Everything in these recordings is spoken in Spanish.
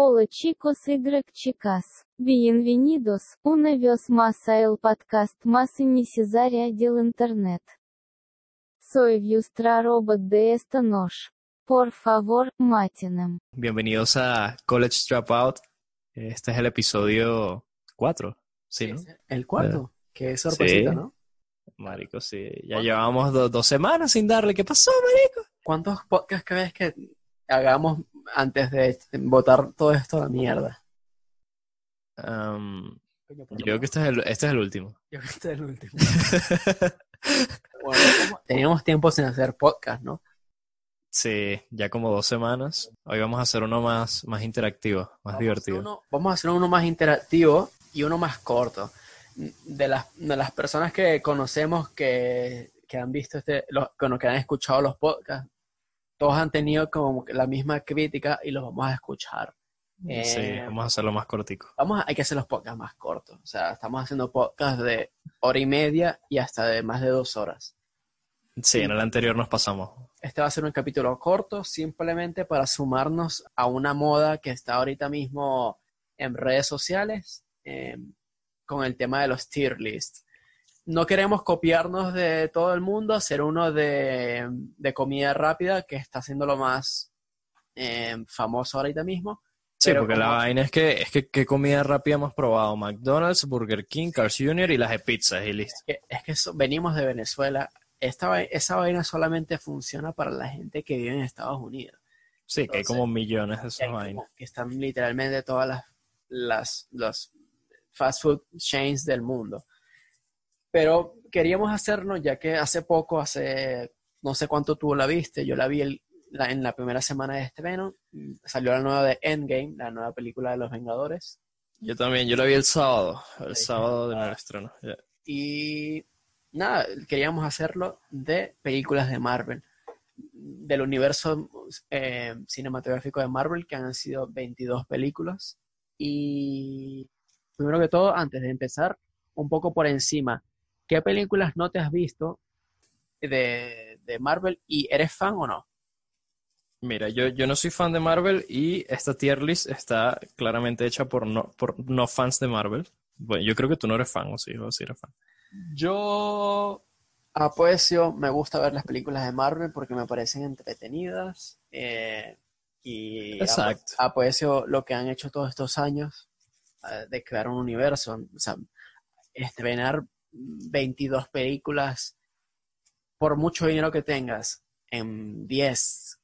Hola chicos y chicas. Bienvenidos. Una vez más a el podcast más innecesaria del internet. Soy vuestra robot de esta noche. Por favor, matinen. Bienvenidos a College Dropout. Este es el episodio 4. Sí, ¿no? El cuarto. Qué sorpresita, Sí. ¿no? Marico, sí. Ya ¿Cuánto? llevamos do- dos semanas sin darle. ¿Qué pasó, marico? ¿Cuántos podcasts crees que hagamos antes de votar todo esto a la mierda? Um, por yo creo que este es el, este es el último. Yo creo que este es el último. Bueno, teníamos- tiempo sin hacer podcast, ¿no? sí, ya como dos semanas. Hoy vamos a hacer uno más, más interactivo, más Vamos a hacer divertido. uno- vamos a hacer uno más interactivo y uno más corto. De las, de las personas que conocemos que, que han visto este, los, bueno, que han escuchado los podcasts, todos han tenido como la misma crítica y los vamos a escuchar. Sí, Eh, vamos a hacerlo más cortico. Vamos a, hay que hacer los podcasts más cortos. O sea, estamos haciendo podcasts de hora y media y hasta de más de dos horas. Sí, en el anterior nos pasamos. Este va a ser un capítulo corto, simplemente para sumarnos a una moda que está ahorita mismo en redes sociales eh, con el tema de los tier lists. No queremos copiarnos de todo el mundo, hacer uno de, de comida rápida, que está siendo lo más eh, famoso ahorita mismo. Sí, porque la vaina es que, es que ¿qué comida rápida hemos probado? McDonald's, Burger King, Carl's Jr. y las de pizzas y listo. que- es que so- venimos de Venezuela. Esta, esa vaina solamente funciona para la gente que vive en Estados Unidos. Sí, que hay como millones de esas vainas. que están literalmente todas las, las los fast food chains del mundo. Pero queríamos hacerlo ya que hace poco, hace no sé cuánto tú la viste, yo la vi el- la- en la primera semana de este Venom, salió la nueva de Endgame, la nueva película de los Vengadores. Yo también, yo la vi el sábado, el Sí. sábado de nuestro estreno. ya. Y nada, queríamos hacerlo de películas de Marvel, del universo eh, cinematográfico de Marvel, que han sido 22 películas. Y primero que todo, antes de empezar, un poco por encima, ¿qué películas no te has visto de, de Marvel y eres fan o no? Mira, yo, yo no soy fan de Marvel y esta tier list está claramente hecha por no, por no fans de Marvel. Bueno, yo creo que tú no eres fan, o sí, o sí eres fan. Yo aprecio, me gusta ver las películas de Marvel porque me parecen entretenidas eh, y Exacto. ap- aprecio lo que han hecho todos estos años eh, de crear un universo, o sea, estrenar 22 películas por mucho dinero que tengas en 10,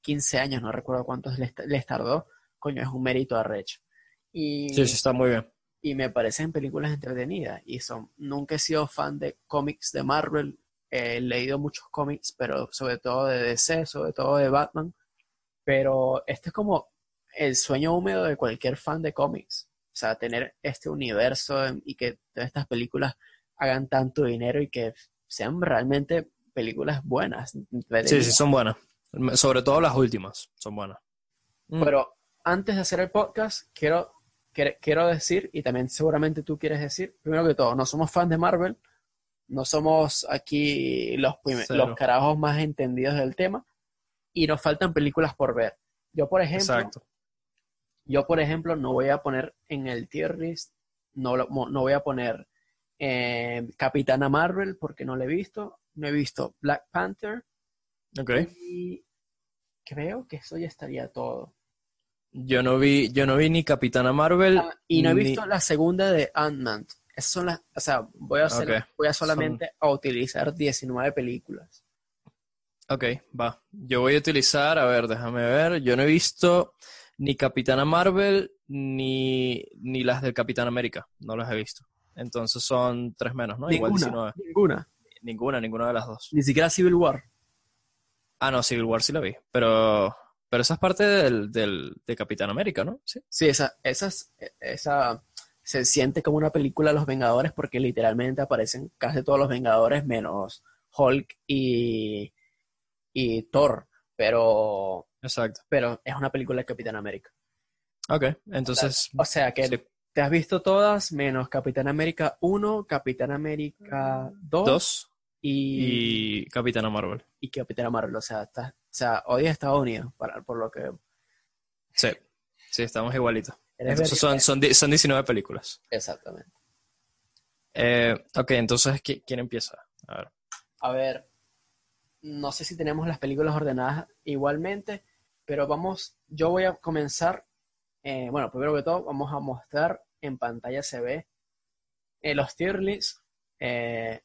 15 años, no recuerdo cuántos les, les tardó, coño, es un mérito arrecho. Y Sí, sí, está muy bien. y me parecen películas entretenidas y son nunca he sido fan de cómics de Marvel he leído muchos cómics pero sobre todo de DC sobre todo de Batman pero este es como el sueño húmedo de cualquier fan de cómics o sea tener este universo en- y que todas estas películas hagan tanto dinero y que sean realmente películas buenas Sí, sí, son buenas. Sobre todo las últimas, son buenas. Mm. Pero antes de hacer el podcast, quiero, quiero, quiero decir, y también seguramente tú quieres decir, primero que todo, no somos fans de Marvel, no somos aquí los, los carajos más entendidos del tema, y nos faltan películas por ver. Yo, por ejemplo, Exacto. yo, por ejemplo, no voy a poner en el tier list, no, lo- no voy a poner eh, Capitana Marvel porque no la he visto, no he visto Black Panther, Ok. y creo que eso ya estaría todo. Yo no vi, yo no vi ni Capitana Marvel. Ah, y no he visto la segunda de Ant-Man. Esas son las, o sea, voy a hacer, voy a solamente a utilizar 19 películas. Ok, va. Yo voy a utilizar, a ver, déjame ver. Yo no he visto ni Capitana Marvel ni, ni las del Capitán América. No las he visto. Entonces son tres menos, ¿no? Igual 19. ninguna. Ninguna, ninguna de las dos. Ni siquiera Civil War. Ah, no, Civil War sí la vi. Pero, pero esa es parte del, del, de Capitán América, ¿no? Sí. Sí, esa, esas, esa se siente como una película de los Vengadores porque literalmente aparecen casi todos los Vengadores menos Hulk y, y Thor. Pero, Exacto. pero es una película de Capitán América. Ok, entonces. O sea que sí, te has visto todas menos Capitán América 1, Capitán América 2, dos y, y Capitana Marvel. y Capitana Marvel. O sea, estás- o sea, odias Estados Unidos, para, por lo que... Sí. Sí, estamos igualitos. ¿Quieres Entonces ver- son, son, son 19 películas. Exactamente. Eh, ok, entonces, ¿qui- ¿quién empieza? A ver. A ver, no sé si tenemos las películas ordenadas igualmente, pero vamos, yo voy a comenzar, eh, bueno, primero que todo, vamos a mostrar en pantalla se ve eh, los tier lists, eh,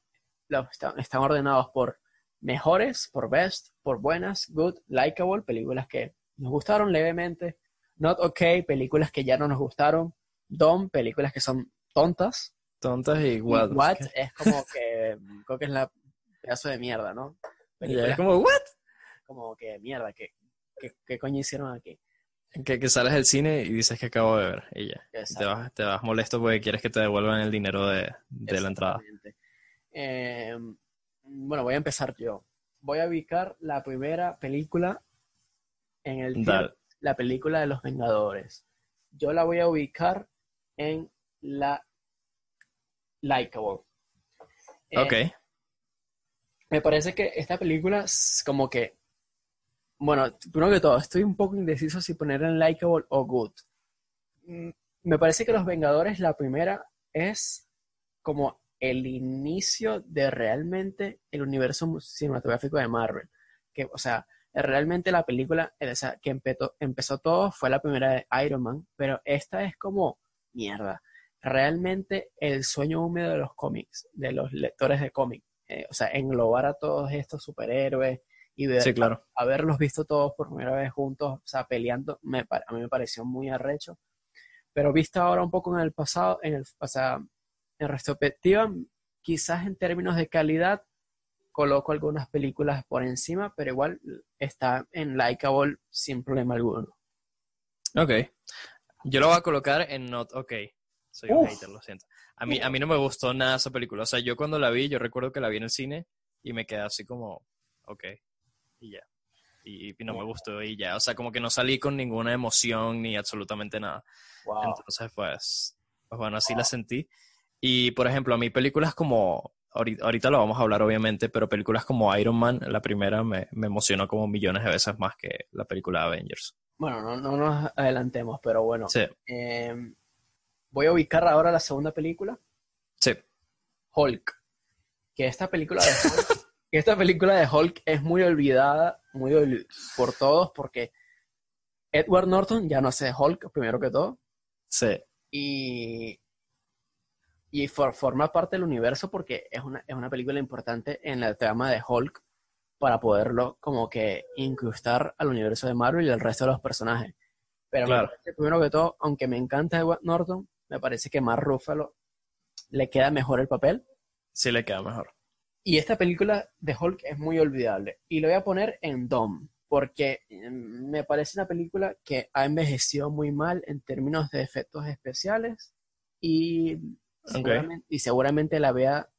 los- están, están ordenados por mejores, por best, por buenas, good, likable, películas que nos gustaron levemente, not okay, películas que ya no nos gustaron, dumb, películas que son tontas, Tontas y y what? what es como que creo que es la pedazo de mierda, ¿no? Es como, ¿what? como que mierda, ¿qué, qué, qué coño hicieron aquí? Que, que sales del cine y dices que acabo de ver y ya. Y Te vas, te vas molesto porque quieres que te devuelvan el dinero de, de la entrada. Eh, bueno, voy a empezar yo. Voy a ubicar la primera película en el tier, la película de los Vengadores. Yo la voy a ubicar en la Likeable. Eh, Ok. Me parece que esta película como que, bueno, primero que todo, estoy un poco indeciso si poner en likable o good. Mm, Me parece que Los Vengadores, la primera, es como el inicio de realmente el universo cinematográfico de Marvel. Que, o sea, realmente la película sea, que empezó, empezó todo fue la primera de Iron Man, pero esta es como mierda. Realmente el sueño húmedo de los cómics, de los lectores de cómics. Eh, o sea, englobar a todos estos superhéroes y ver, Sí, claro. haberlos visto todos por primera vez juntos, o sea, peleando, me, a mí me pareció muy arrecho. Pero visto ahora un poco en el pasado, en el, o sea, en retrospectiva, quizás en términos de calidad, coloco algunas películas por encima, pero igual está en likeable sin problema alguno. Ok. Yo lo voy a colocar en not ok. Soy un Uf. hater, lo siento. A mí, a mí no me gustó nada esa película. O sea, yo cuando la vi, yo recuerdo que la vi en el cine y me quedé así como, ok, y ya. Y, y no me gustó y ya. O sea, como que no salí con ninguna emoción ni absolutamente nada. Wow. Entonces, pues, pues bueno, así la sentí. Y, por ejemplo, a mí películas como, ahorita, ahorita lo vamos a hablar obviamente, pero películas como Iron Man, la primera me, me emocionó como millones de veces más que la película Avengers. Bueno, no, no nos adelantemos, pero bueno. Sí, Eh, voy a ubicar ahora la segunda película, sí, Hulk. Que esta película de Hulk, esta película de Hulk es muy olvidada, muy por todos, porque Edward Norton ya no hace Hulk, primero que todo, sí. y, y for- forma parte del universo porque es una, es una película importante en la trama de Hulk para poderlo como que incrustar al universo de Marvel y al resto de los personajes. Pero Claro. parece, primero que todo, aunque me encanta Edward Norton, me parece que Mark Ruffalo le queda mejor el papel. Sí le queda mejor. Y esta película de Hulk es muy olvidable. Y lo voy a poner en Dom, porque mm, me parece una película que ha envejecido muy mal en términos de efectos especiales. Y seguramente, y seguramente la vea,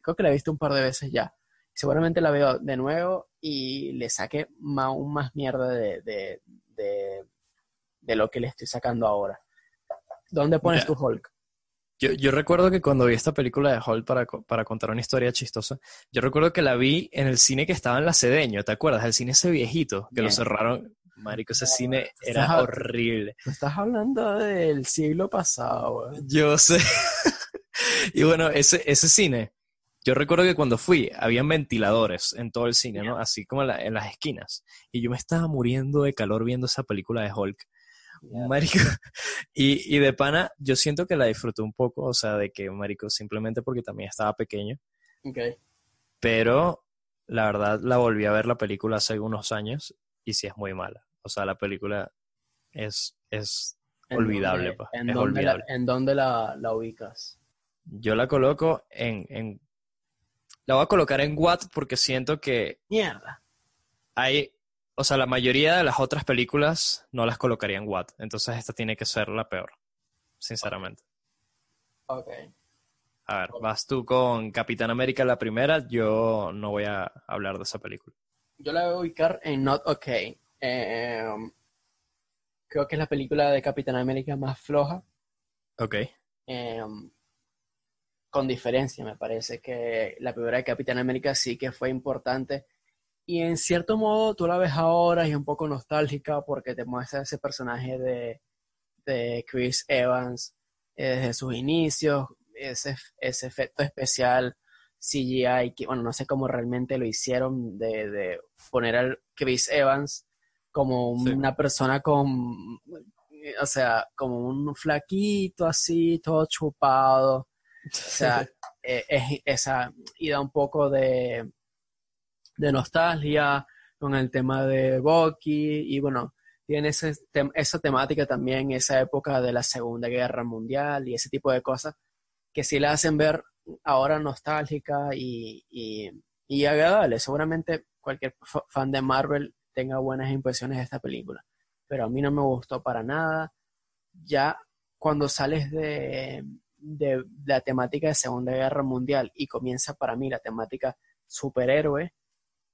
creo que la he visto un par de veces ya. Seguramente la veo de nuevo y le saque aún más mierda de, de, de, de lo que le estoy sacando ahora. ¿Dónde pones tu Hulk? Yo, yo recuerdo que cuando vi esta película de Hulk para, para contar una historia chistosa, yo recuerdo que la vi en el cine que estaba en la Cedeño, ¿te acuerdas? El cine ese viejito, que lo cerraron. Marico, ese cine era horrible. Tú estás hablando del siglo pasado. Yo sé. y bueno, ese, ese cine, yo recuerdo que cuando fui, habían ventiladores en todo el cine, ¿no? Así como en, la- en las esquinas. Y yo me estaba muriendo de calor viendo esa película de Hulk. Marico. Y, y de pana, yo siento que la disfruté un poco, o sea, de que, Marico, simplemente porque también estaba pequeño. Ok. Pero la verdad, la volví a ver la película hace unos años y sí es muy mala. O sea, la película es, es ¿En olvidable, pa. ¿En Es dónde, la, en dónde la, la ubicas? Yo la coloco en, en... La voy a colocar en Watt porque siento que Mierda. hay... O sea, la mayoría de las otras películas no las colocaría en Watt. Entonces esta tiene que ser la peor. Sinceramente. Ok. A ver, vas tú con Capitán América la primera. Yo no voy a hablar de esa película. Yo la voy a ubicar en Not Okay. Eh, um, creo que es la película de Capitán América más floja. Ok. eh, um, con diferencia, me parece que la primera de Capitán América sí que fue importante. Y en cierto modo tú la ves ahora y es un poco nostálgica porque te muestra ese personaje de, de Chris Evans eh, desde sus inicios, ese, ese efecto especial CGI, que bueno, no sé cómo realmente lo hicieron de, de poner al Chris Evans como Sí. una persona con, o sea, como un flaquito así, todo chupado. O sea, eh, es esa, y da un poco de, de nostalgia con el tema de Bucky, y bueno, tiene ese esa temática también, esa época de la Segunda Guerra Mundial y ese tipo de cosas que sí la hacen ver ahora nostálgica y, y, y agradable. Seguramente cualquier fa- fan de Marvel tenga buenas impresiones de esta película, pero a mí no me gustó para nada. Ya cuando sales de, de la temática de Segunda Guerra Mundial y comienza para mí la temática superhéroe,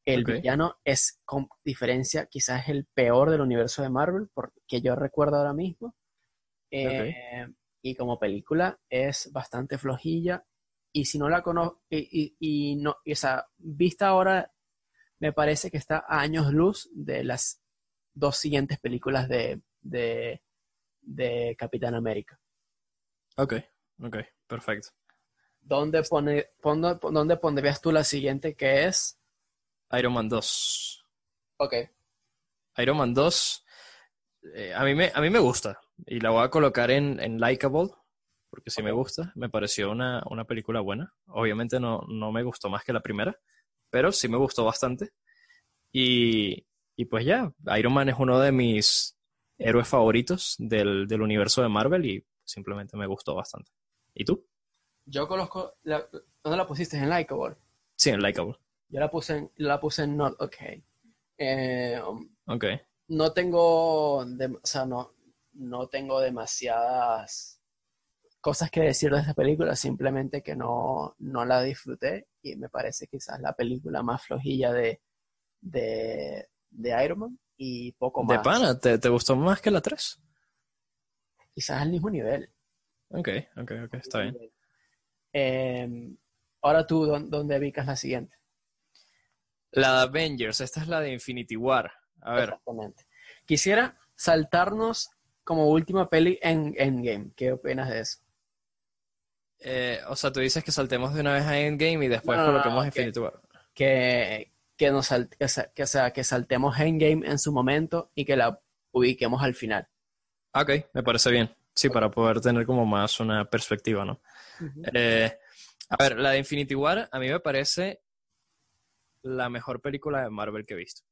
el villano es con diferencia quizás el peor del universo de Marvel, porque yo recuerdo ahora mismo. Eh, Y como película es bastante flojilla. Y si no la conozco, y, y- y no, y, o sea, vista ahora, me parece que está a años luz de las dos siguientes películas de, de, de Capitán América. Ok, ok, perfecto. ¿Dónde, pone, pon- ¿Dónde pondrías tú la siguiente que es? Iron Man 2. Ok. Iron Man 2, eh, a, mí me, a mí me gusta y la voy a colocar en, en Likeable, porque sí me gusta, me pareció una, una película buena. Obviamente no, no me gustó más que la primera, pero sí me gustó bastante. Y, y pues ya, Iron Man es uno de mis héroes favoritos del, del universo de Marvel y simplemente me gustó bastante. ¿Y tú? Yo conozco. La, ¿Dónde la pusiste? En Likeable. Sí, en Likeable. Yo la puse en, la puse en Not Okay. Eh, um, Ok, no tengo, o sea, no, no tengo demasiadas cosas que decir de esta película, simplemente que no, no la disfruté y me parece quizás la película más flojilla de, de, de Iron Man y poco de más. pana, ¿te, te gustó más que la 3? Quizás al mismo nivel. Ok, ok, ok, está bien. Eh, ahora tú, ¿dó- ¿dónde ubicas la siguiente? La de Avengers, esta es la de Infinity War. A ver, Exactamente. Quisiera saltarnos como última peli en Endgame. ¿Qué opinas de eso? eh, o sea, tú dices que saltemos de una vez a Endgame y después No, no, no, coloquemos ok. Infinity War. que, que, nos sal- que, sa- que, sea, que saltemos Endgame en su momento y que la ubiquemos al final. Ah, Ok, me parece bien. Sí, para poder tener como más una perspectiva, ¿no? Eh, a ver, la de Infinity War a mí me parece la mejor película de Marvel que he visto.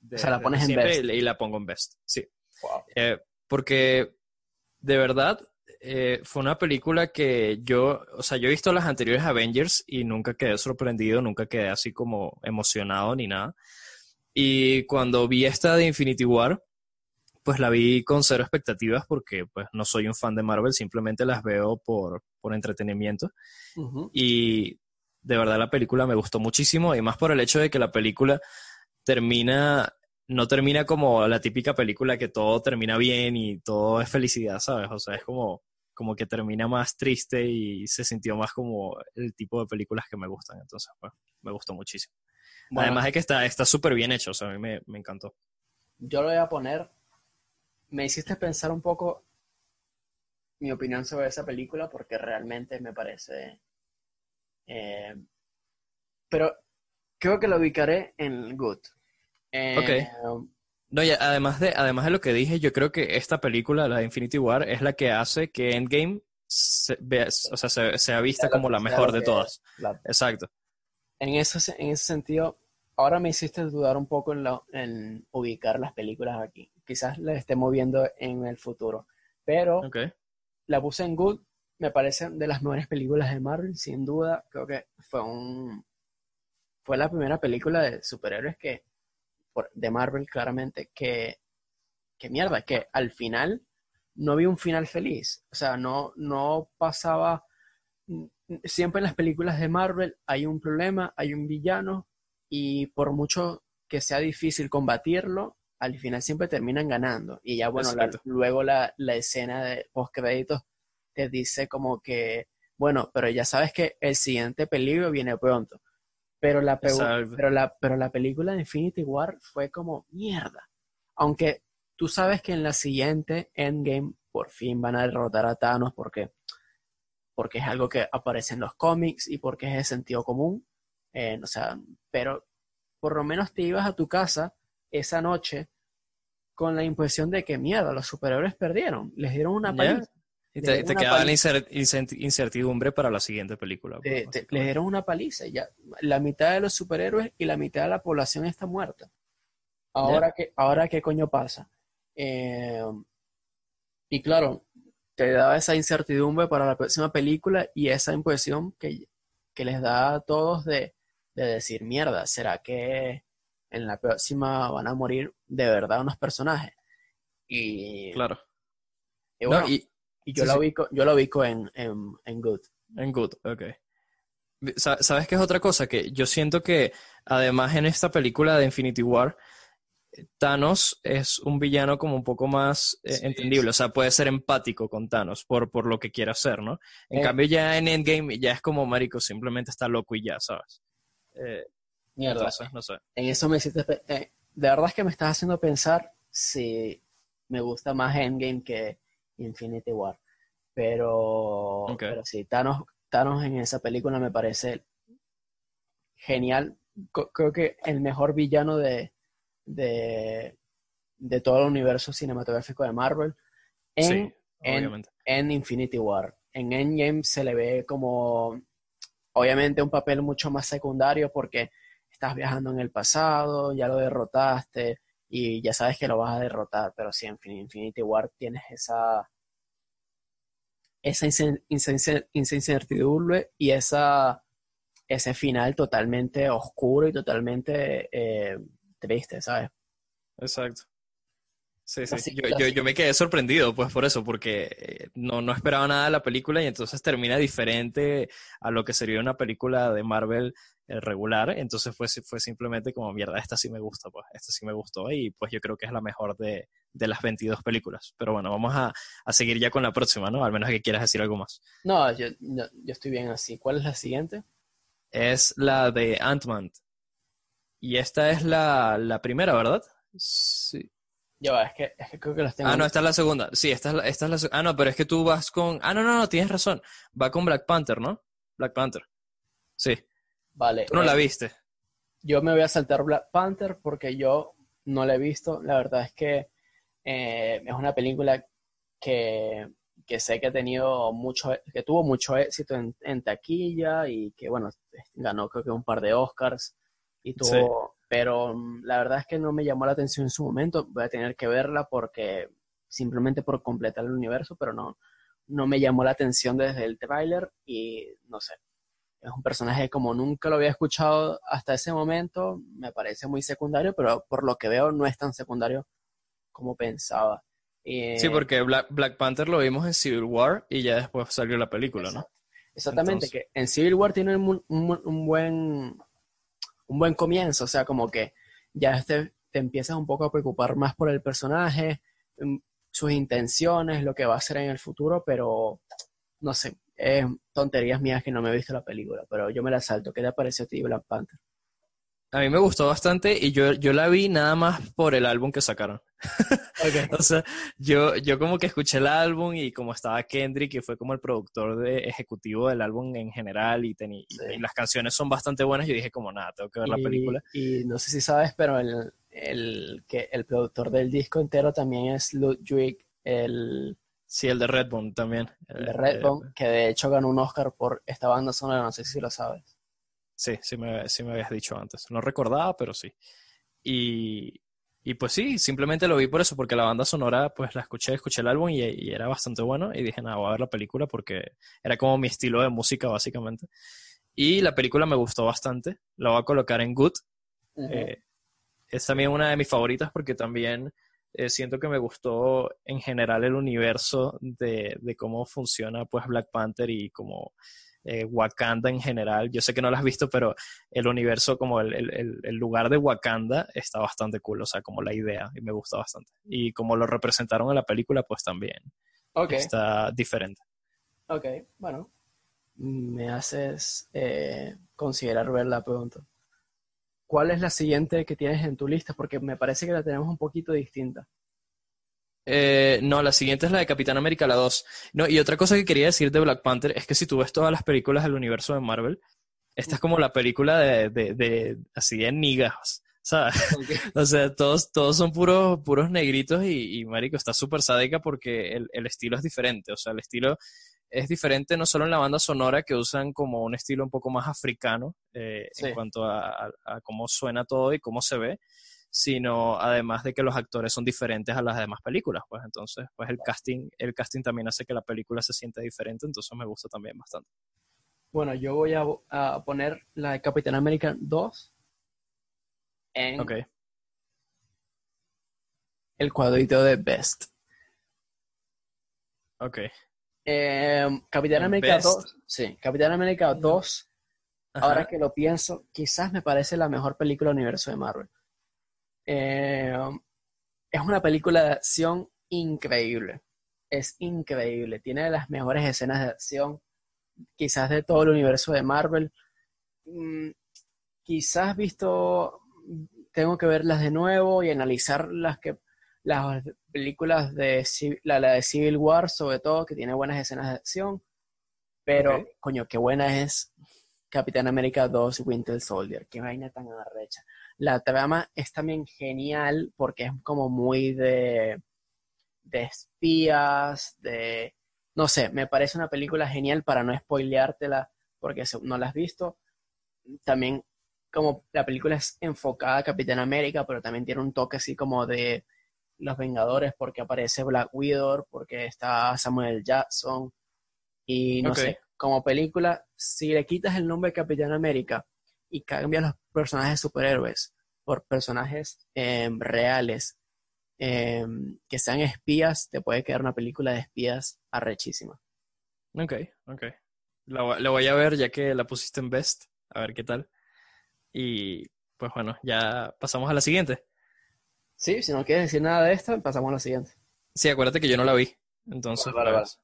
De- O sea, la pones en best. Y, la pongo en best, sí. Wow. Eh, porque de verdad eh, fue una película que yo, o sea, yo he visto las anteriores Avengers y nunca quedé sorprendido, nunca quedé así como emocionado ni nada. Y cuando vi esta de Infinity War, pues la vi con cero expectativas porque pues no soy un fan de Marvel, simplemente las veo por, por entretenimiento. Y de verdad la película me gustó muchísimo y más por el hecho de que la película termina, no termina como la típica película que todo termina bien y todo es felicidad, ¿sabes? O sea, es como, como que termina más triste y se sintió más como el tipo de películas que me gustan. Entonces, pues, me gustó muchísimo. Bueno, Además de que está está súper bien hecho, o sea, a mí me, me encantó. yo lo voy a poner. Me hiciste pensar un poco mi opinión sobre esa película porque realmente me parece. Eh, pero creo que la ubicaré en Good. Eh, No, y además de, además de lo que dije, yo creo que esta película, la de Infinity War, es la que hace que Endgame se, vea- o sea, se- sea vista lo como la mejor lo de todas. la- Exacto. en, eso, en ese sentido, ahora me hiciste dudar un poco en, la- en ubicar las películas aquí. Quizás las esté moviendo en el futuro. Pero Ok. la puse en Good. Me parece de las mejores películas de Marvel, sin duda. Creo que fue un fue la primera película de superhéroes que de Marvel claramente que que mierda, que al final no vi un final feliz. O sea, no no pasaba siempre en las películas de Marvel hay un problema, hay un villano y por mucho que sea difícil combatirlo, al final siempre terminan ganando. Y ya bueno, la- luego la, la escena de postcréditos te dice como que, bueno, pero ya sabes que el siguiente peligro viene pronto. Pero la, pero la, pero la película de Infinity War fue como mierda. Aunque tú sabes que en la siguiente Endgame por fin van a derrotar a Thanos porque, porque es algo que aparece en los cómics y porque es de sentido común. Eh, o sea, pero por lo menos te ibas a tu casa esa noche con la impresión de que mierda, los superhéroes perdieron, les dieron una paliza. Y te, quedaba la incertidumbre para la siguiente película. les dieron una paliza. Ya, la mitad de los superhéroes y la mitad de la población está muerta. Ahora, que, ahora ¿qué coño pasa? Eh, y claro, te daba esa incertidumbre para la próxima película y esa impresión que, les da a todos de, decir, mierda, ¿será que en la próxima van a morir de verdad unos personajes? Y, claro. Y, yo, lo ubico, yo lo ubico en, en, Good. En Good, ok. ¿Sabes qué es otra cosa? Que yo siento que además en esta película de Infinity War, Thanos es un villano como un poco más eh, entendible, o sea, puede ser empático con Thanos por, por lo que quiera hacer, ¿no? En eh. cambio ya en Endgame ya es como marico, simplemente está loco y ya, ¿sabes? Eh, Mierda. no sé. En eso me hiciste... de verdad es que me estás haciendo pensar si me gusta más Endgame que Infinity War. Pero, pero sí, Thanos, Thanos en esa película me parece genial. creo que el mejor villano de, de, todo el universo cinematográfico de Marvel en, en, Infinity War. En Endgame se le ve como, obviamente, un papel mucho más secundario porque estás viajando en el pasado, ya lo derrotaste y ya sabes que lo vas a derrotar, pero sí, en Infinity War tienes esa esa incertidumbre y esa, ese final totalmente oscuro y totalmente eh, triste, ¿sabes? Exacto. Sí, sí. Yo, yo, me quedé sorprendido, pues, por eso, porque eh, no, no esperaba nada de la película y entonces termina diferente a lo que sería una película de Marvel regular. Entonces fue, fue simplemente como, mierda, esta sí me gusta, pues, esta sí me gustó y pues yo creo que es la mejor de, de las 22 películas. Pero bueno, vamos a, a, seguir ya con la próxima, ¿no? Al menos que quieras decir algo más. No, yo, yo estoy bien así. ¿Cuál es la siguiente? Es la de Ant-Man. Y esta es la, la primera, ¿verdad? Sí. Ya va, es que, es que creo que las tengo. Ah, no, esta es la segunda. Sí, esta es la, esta es la Ah, no, pero es que tú vas con. Ah, no, no, no, tienes razón. Va con Black Panther, ¿no? Black Panther. Sí. Vale. Tú no la eh, viste. Yo me voy a saltar Black Panther porque yo no la he visto. La verdad es que eh, es una película que, que, sé que ha tenido mucho, que tuvo mucho éxito en, en, taquilla y que, bueno, ganó creo que un par de Oscars y tuvo, pero mm, la verdad es que no me llamó la atención en su momento, voy a tener que verla porque simplemente por completar el universo, pero no, no me llamó la atención desde el tráiler y no sé, es un personaje como nunca lo había escuchado hasta ese momento, me parece muy secundario, pero por lo que veo no es tan secundario como pensaba. sí, porque Black, Black, Panther lo vimos en Civil War y ya después salió la película, ¿no? Exactamente, que en Civil War tiene un buen un buen comienzo, o sea, como que ya te, te empiezas un poco a preocupar más por el personaje, mm, sus intenciones, lo que va a hacer en el futuro, pero no sé, tonterías mías que no me he visto la película, pero yo me la salto. ¿Qué te pareció a ti Black Panther? A mí me gustó bastante y yo, yo la vi nada más por el álbum que sacaron. o sea, yo, yo como que escuché el álbum y como estaba Kendrick, que fue como el productor de, ejecutivo del álbum en general y, las canciones son bastante buenas, yo dije como nada, tengo que ver la película. Y no sé si sabes, pero el, el, que el productor del disco entero también es Ludwig, el... Sí, el de Redbone también. El de Redbone, que de hecho ganó un Oscar por esta banda sonora, no sé si lo sabes. Sí, sí me, sí me habías dicho antes. No recordaba, pero sí. Y, y pues sí, simplemente lo vi por eso, porque la banda sonora, pues la escuché, escuché el álbum y, era bastante bueno. Y dije, nada, voy a ver la película porque era como mi estilo de música, básicamente. Y la película me gustó bastante. La voy a colocar en Good. Eh, es también una de mis favoritas porque también eh, siento que me gustó en general el universo de, de cómo funciona pues Black Panther y cómo eh, Wakanda en general. Yo sé que no lo has visto, pero el universo, como el, el, el, lugar de Wakanda, está bastante cool, o sea, como la idea, y me gusta bastante. Y como lo representaron en la película, pues también está diferente. Ok, bueno, me haces eh, considerar ver la pregunta. ¿Cuál es la siguiente que tienes en tu lista? Porque me parece que la tenemos un poquito distinta. Eh, no, la siguiente es la de Capitán América, la 2. No, y otra cosa que quería decir de Black Panther es que si tú ves todas las películas del universo de Marvel, esta es como la película de, de, de así de niggas, ¿sabes? O sea, todos, todos son puros, puros negritos y, y marico, está súper sádica porque el, el estilo es diferente. O sea, el estilo es diferente no solo en la banda sonora, que usan como un estilo un poco más africano eh, Sí. en cuanto a, a- a cómo suena todo y cómo se ve, sino además de que los actores son diferentes a las demás películas, pues entonces, pues el casting, el casting también hace que la película se sienta diferente, entonces me gusta también bastante. Bueno, yo voy a, a poner la de Capitán América 2 en el cuadrito de Best. ok. Eh, Capitán América Best. 2, sí, Capitán América 2, Ajá. ahora que lo pienso, quizás me parece la mejor película del universo de Marvel. Eh, es una película de acción increíble. Es increíble. Tiene las mejores escenas de acción, quizás de todo el universo de Marvel. Mm, quizás visto, tengo que verlas de nuevo y analizar las que las películas de la, la de Civil War, sobre todo, que tiene buenas escenas de acción. Pero, Ok. coño, qué buena es Capitán América 2 Winter Soldier. Qué vaina tan arrecha. La trama es también genial porque es como muy de, de espías, de... No sé, me parece una película genial para no spoileártela porque no la has visto. También como la película es enfocada a Capitán América, pero también tiene un toque así como de Los Vengadores porque aparece Black Widow, porque está Samuel Jackson. Y no sé, como película, si le quitas el nombre de Capitán América y cambias los personajes superhéroes por personajes em, reales em, que sean espías, te puede quedar una película de espías arrechísima. Ok, ok. La, la voy a ver ya que la pusiste en Best, a ver qué tal. Y pues bueno, ya pasamos a la siguiente. Sí, si no quieres decir nada de esta, pasamos a la siguiente. Sí, acuérdate que yo no la vi. Entonces, Vale, vale, pues,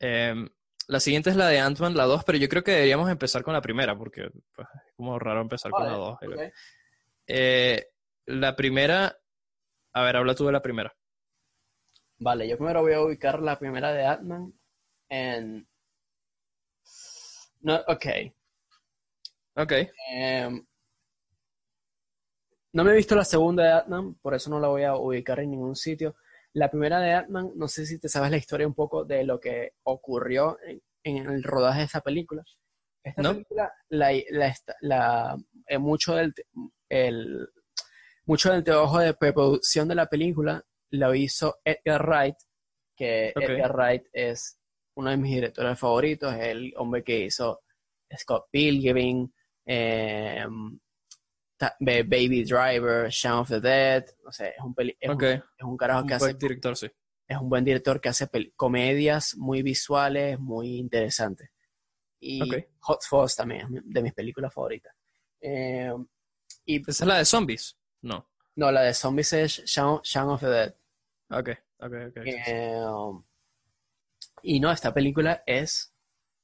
em, la siguiente es la de Ant-Man, la 2, pero yo creo que deberíamos empezar con la primera, porque pues, es como raro empezar con la 2. ok. Eh, la primera, a ver, habla tú de la primera. Vale, yo primero voy a ubicar la primera de Atman en... No, ok. Ok, Em, no me he visto la segunda de Atman, por eso no la voy a ubicar en ningún sitio. La primera de Atman, no sé si te sabes la historia un poco de lo que ocurrió en, en el rodaje de esta película. Esta No. película, la, la, esta- la- eh, mucho, del, el, mucho del trabajo de preproducción de la película lo hizo Edgar Wright, que. Edgar Wright es uno de mis directores favoritos, es el hombre que hizo Scott Pilgrim, eh, Baby Driver, Shaun of the Dead, no sé, es un, peli- es ok. un, es un carajo Un que hace, buen director, sí. es un buen director que hace comedias muy visuales, muy interesantes. Y Ok. Hot Fuzz también de mis películas favoritas. Eh, y ¿Esa es la de zombies? No. no, la de Zombies es Shaun, Shaun of the Dead. Ok, ok, ok. Eh, y no, esta película es,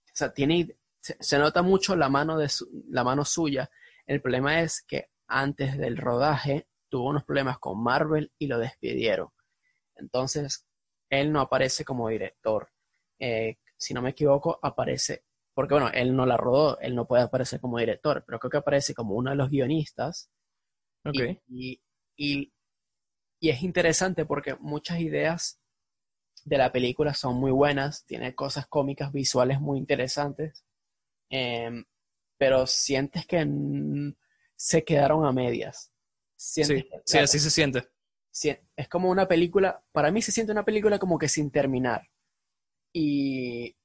o sea, tiene, se, se nota mucho la mano de su- la mano suya. El problema es que antes del rodaje tuvo unos problemas con Marvel y lo despidieron. Entonces, él no aparece como director. Eh, si no me equivoco, aparece, porque bueno, él no la rodó, él no puede aparecer como director, pero creo que aparece como uno de los guionistas Ok, y, y- y es interesante porque muchas ideas de la película son muy buenas, tiene cosas cómicas, visuales muy interesantes, em, pero sientes que se quedaron a medias. Sientes sí, que- sí, así se siente. si- es como una película, para mí se siente una película como que sin terminar. Y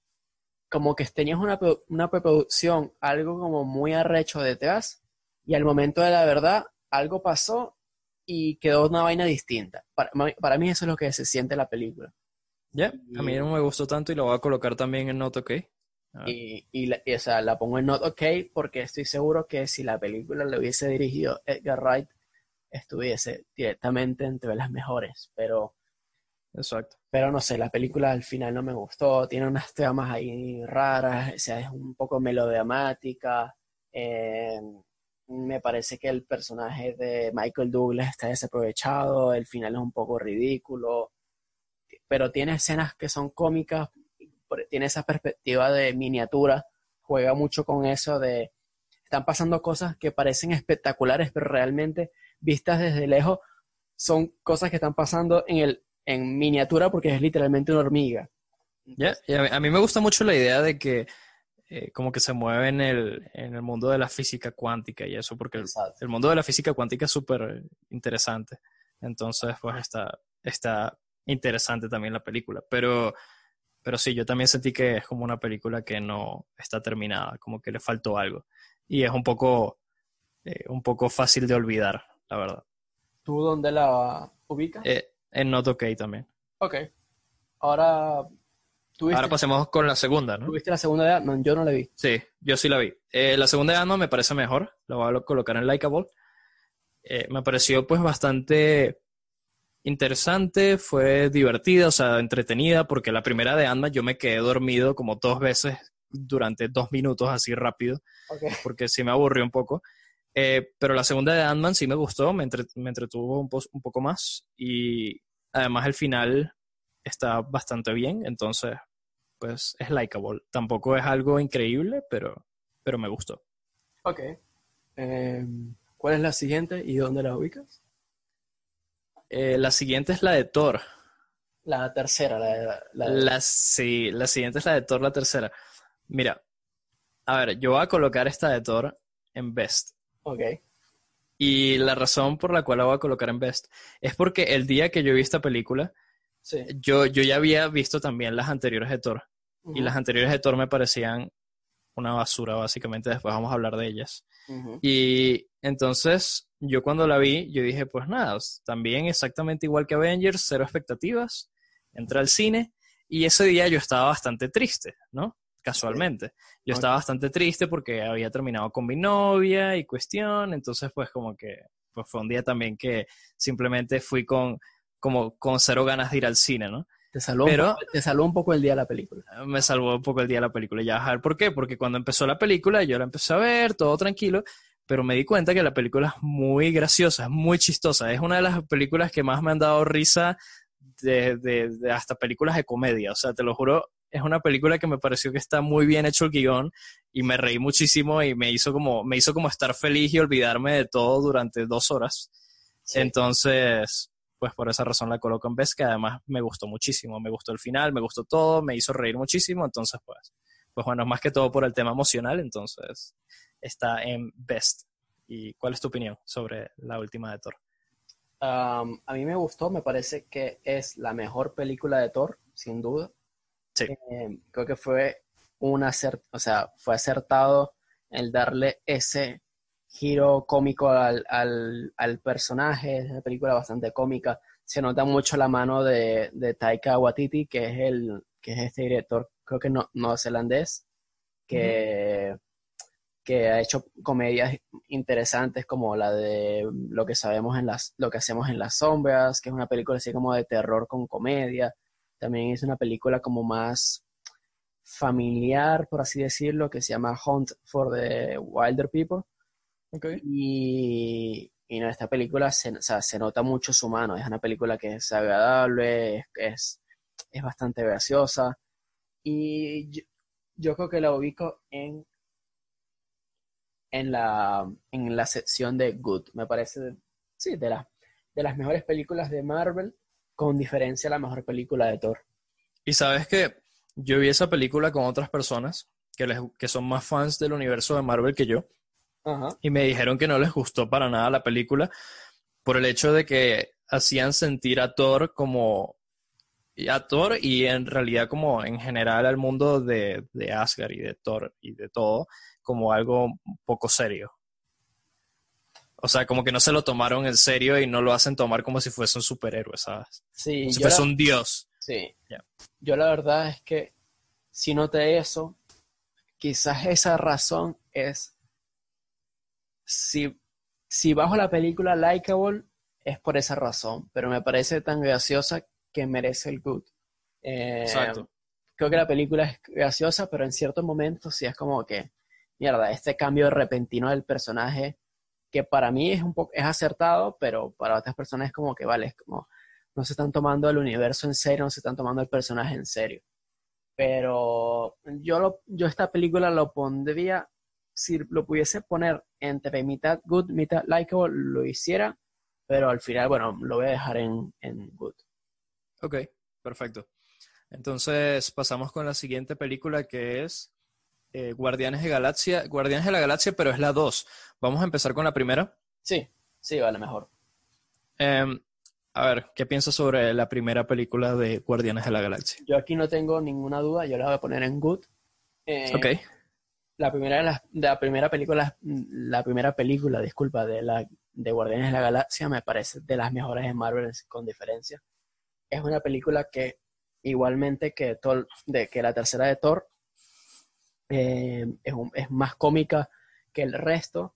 como que tenías una, una preproducción, algo como muy arrecho detrás, y al momento de la verdad, algo pasó y quedó una vaina distinta. Para, para mí eso es lo que se siente la película. Ya, a mí no me gustó tanto y lo voy a colocar también en Not OK. A ver. Y, y, la, y, o sea, la pongo en not ok porque estoy seguro que si la película le hubiese dirigido Edgar Wright, estuviese directamente entre las mejores. Pero Exacto. Pero no sé, la película al final no me gustó, tiene unas tramas ahí raras, o sea, es un poco melodramática. eh, me parece que el personaje de Michael Douglas está desaprovechado, el final es un poco ridículo. pero tiene escenas que son cómicas, tiene esa perspectiva de miniatura, juega mucho con eso de, están pasando cosas que parecen espectaculares, pero realmente vistas desde lejos son cosas que están pasando en, el, en miniatura porque es literalmente una hormiga. Y a mí, a mí me gusta mucho la idea de que eh, como que se mueve en el, en el mundo de la física cuántica y eso, porque el mundo de la física cuántica es súper interesante. Entonces, pues está, está interesante también la película. Pero, pero sí, yo también sentí que es como una película que no está terminada, como que le faltó algo. Y es un poco, eh, un poco fácil de olvidar, la verdad. ¿Tú dónde la ubicas? Eh, en Not OK también. ok. Ahora, ¿tú viste, Ahora pasemos con la segunda, ¿no? tú viste la segunda de Ant-Man? Yo no la vi. Sí, yo sí la vi. Eh, la segunda de Ant-Man me parece mejor, la voy a lo- colocar en Likeable. Me pareció pues bastante interesante, fue divertida, o sea, entretenida, porque la primera de Ant-Man yo me quedé dormido como dos veces durante dos minutos así rápido, porque sí me aburrió un poco. Eh, pero la segunda de Ant-Man sí me gustó, me, entre- me entretuvo un, poco más y además el final está bastante bien, entonces pues es likeable. Tampoco es algo increíble, pero, pero me gustó. Ok. Eh, ¿Cuál es la siguiente y dónde la ubicas? Eh, la siguiente es la de Thor. La tercera, la de... La de- La, sí, la siguiente es la de Thor, la tercera. Mira, a ver, yo voy a colocar esta de Thor en Best. Ok. Y la razón por la cual la voy a colocar en Best es porque el día que yo vi esta película, Sí. yo, yo ya había visto también las anteriores de Thor. Y las anteriores de Thor me parecían una basura, básicamente. Después vamos a hablar de ellas. Y entonces, yo cuando la vi, yo dije, pues nada, también exactamente igual que Avengers, cero expectativas, entré al cine y ese día yo estaba bastante triste, ¿no? Casualmente. Yo estaba bastante triste porque había terminado con mi novia y cuestión, entonces pues como que pues fue un día también que simplemente fui con como con cero ganas de ir al cine, ¿no? Te salvó, Pero- un poco, te salvó un poco el día de la película. me salvó un poco el día de la película. Ya, a ver, ¿por qué? Porque cuando empezó la película, yo la empecé a ver, todo tranquilo, pero me di cuenta que la película es muy graciosa, es muy chistosa. Es una de las películas que más me han dado risa de, de- de hasta películas de comedia. O sea, te lo juro, es una película que me pareció que está muy bien hecho el guion y me reí muchísimo y me hizo como, me hizo como estar feliz y olvidarme de todo durante dos horas. Sí. Entonces, pues por esa razón la coloco en Best, que además me gustó muchísimo. Me gustó el final, me gustó todo, me hizo reír muchísimo. Entonces, pues, pues bueno, más que todo por el tema emocional, entonces está en Best. ¿Y cuál es tu opinión sobre la última de Thor? Um, a mí me gustó, me parece que es la mejor película de Thor, sin duda. Sí. Eh, creo que fue un acert, o sea, fue acertado el darle ese giro cómico al, al, al personaje. Es una película bastante cómica. Se nota mucho la mano de, de Taika Waititi, que es el, que es este director, creo que no, neozelandés, que, que ha hecho comedias interesantes como la de lo que sabemos en las, lo que hacemos en las sombras, que es una película así como de terror con comedia. También es una película como más familiar, por así decirlo, que se llama Hunt for the Wilder People. Y, y no, esta película se, o sea, se nota mucho su mano. Es una película que es agradable, es, es, es bastante graciosa. Y yo, yo creo que la ubico en, en, la, en la sección de Good. Me parece, sí, de, la, de las mejores películas de Marvel, con diferencia la mejor película de Thor. Y sabes que yo vi esa película con otras personas que, les, que son más fans del universo de Marvel que yo. Ajá. y me dijeron que no les gustó para nada la película por el hecho de que hacían sentir a Thor como a Thor y en realidad como en general al mundo de, de Asgard y de Thor y de todo como algo un poco serio. O sea, como que no se lo tomaron en serio y no lo hacen tomar como si fuese un superhéroe, ¿sabes? Sí, Como si fuese la- un dios. Sí. Yo la verdad es que si noté eso, quizás esa razón es si, si bajo la película Likeable es por esa razón, pero me parece tan graciosa que merece el good. Eh, Exacto. Creo que la película es graciosa, pero en ciertos momentos sí es como que, mierda, este cambio repentino del personaje, que para mí es un poco, es acertado, pero para otras personas es como que, vale, es como, no se están tomando el universo en serio, no se están tomando el personaje en serio. Pero yo, lo, yo esta película lo pondría, si lo pudiese poner entre mitad good, mitad likeable, lo hiciera, pero al final, bueno, lo voy a dejar en, en good. Ok, perfecto. Entonces pasamos con la siguiente película que es eh, Guardianes de Galaxia. Guardianes de la Galaxia, pero es la 2. Vamos a empezar con la primera. Sí, sí, vale, mejor. Em, a ver, ¿qué piensas sobre la primera película de Guardianes de la Galaxia? Yo aquí no tengo ninguna duda, yo la voy a poner en good. Eh, ok. La primera, la, la primera película, la primera película, disculpa, de la de Guardianes de la Galaxia me parece de las mejores de Marvel con diferencia. Es una película que igualmente que, Thor, de, que la tercera de Thor eh, es, es, más cómica que el resto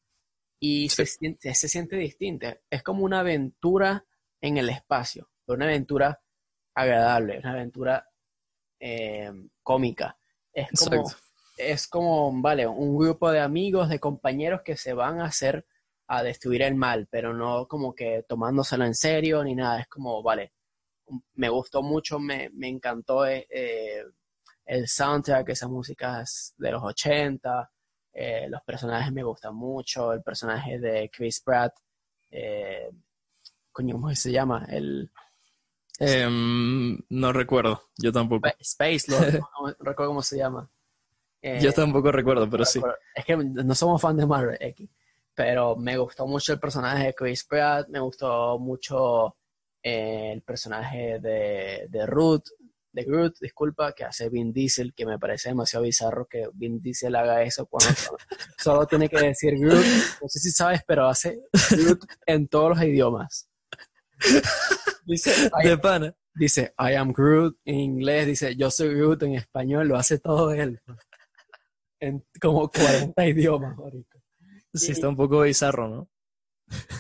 y se, siente, se siente distinta. Es como una aventura en el espacio, una aventura agradable, una aventura eh, cómica. Es como, es como, vale, un grupo de amigos, de compañeros que se van a hacer a destruir el mal, pero no como que tomándoselo en serio ni nada. Es como, vale, me gustó mucho, me, me encantó eh, eh, el soundtrack, esas músicas de los 80, eh, los personajes me gustan mucho, el personaje de Chris Pratt, coño, ¿cómo se llama? El... Em, no recuerdo, yo tampoco. Space Lord, no recuerdo cómo se llama. Yo tampoco recuerdo, pero sí. Es que no somos fan de Marvel X, pero me gustó mucho el personaje de Chris Pratt, me gustó mucho el personaje de, de Ruth, de Groot, disculpa, que hace Vin Diesel, que me parece demasiado bizarro que Vin Diesel haga eso cuando solo, tiene que decir Groot. No sé si sabes, pero hace Groot en todos los idiomas. Dice, de pana. Dice, I am Groot en inglés, dice, yo soy Groot en español, lo hace todo él. En como 40 idiomas ahorita. Sí, está un poco bizarro, ¿no?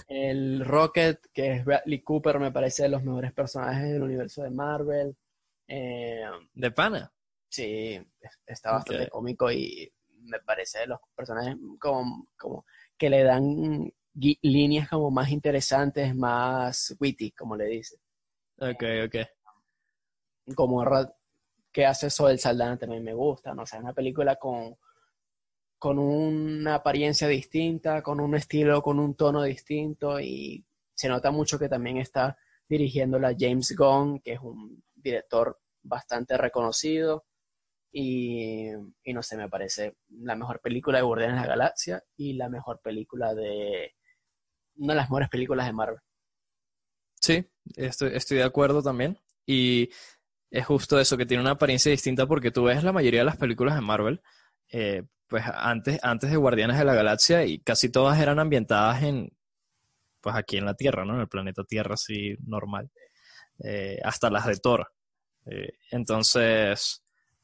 El Rocket, que es Bradley Cooper, me parece de los mejores personajes del universo de Marvel. Eh, ¿De pana? Sí, está bastante cómico y me parece de los personajes como, como que le dan líneas como más interesantes, más witty, como le dice. Ok, ok. Como que hace eso del Saldana también me gusta, ¿no? O sea, es una película con con una apariencia distinta, con un estilo, con un tono distinto y se nota mucho que también está dirigiéndola James Gunn, que es un director bastante reconocido y, no sé, me parece la mejor película de Guardianes de la Galaxia y la mejor película de... una de las mejores películas de Marvel. Sí, estoy, estoy de acuerdo también y es justo eso, que tiene una apariencia distinta porque tú ves la mayoría de las películas de Marvel, eh, pues antes, antes de Guardianes de la Galaxia y casi todas eran ambientadas en, pues aquí en la Tierra, ¿no? En el planeta Tierra así normal. Eh, hasta las de Thor. Eh, entonces,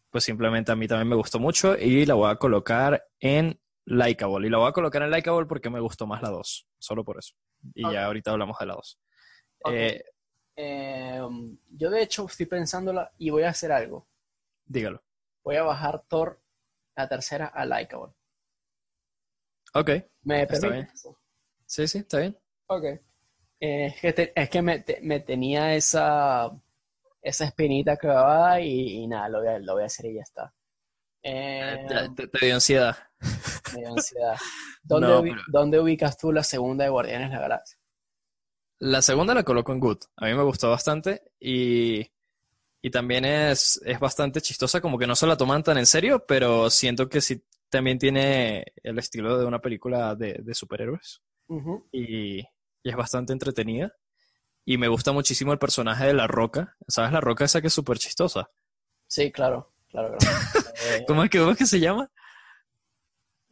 pues simplemente a mí también me gustó mucho y la voy a colocar en Likeable. Y la voy a colocar en Likeable porque me gustó más la 2, solo por eso. Y ya ahorita hablamos de la 2. Eh, yo de hecho estoy pensándola y voy a hacer algo. Dígalo. Voy a bajar Thor la tercera a Likeable. Ok. ¿Me permite? Sí, sí, está bien. Ok. Eh, es que, me, tenía esa, esa espinita clavada y, y nada, lo voy, a, lo voy, a, hacer y ya está. Eh, te, dio ansiedad. Me dio ansiedad. ¿Dónde, ¿Dónde, ubicas tú la segunda de Guardianes de la Galaxia? La segunda la coloco en Good. A mí me gustó bastante y y también es, es bastante chistosa, como que no se la toman tan en serio, pero siento que sí también tiene el estilo de una película de, superhéroes. y, es bastante entretenida. Y me gusta muchísimo el personaje de La Roca. ¿Sabes La Roca esa que es súper chistosa? Sí, claro, claro, ¿Cómo, es que, ¿Cómo es que se llama?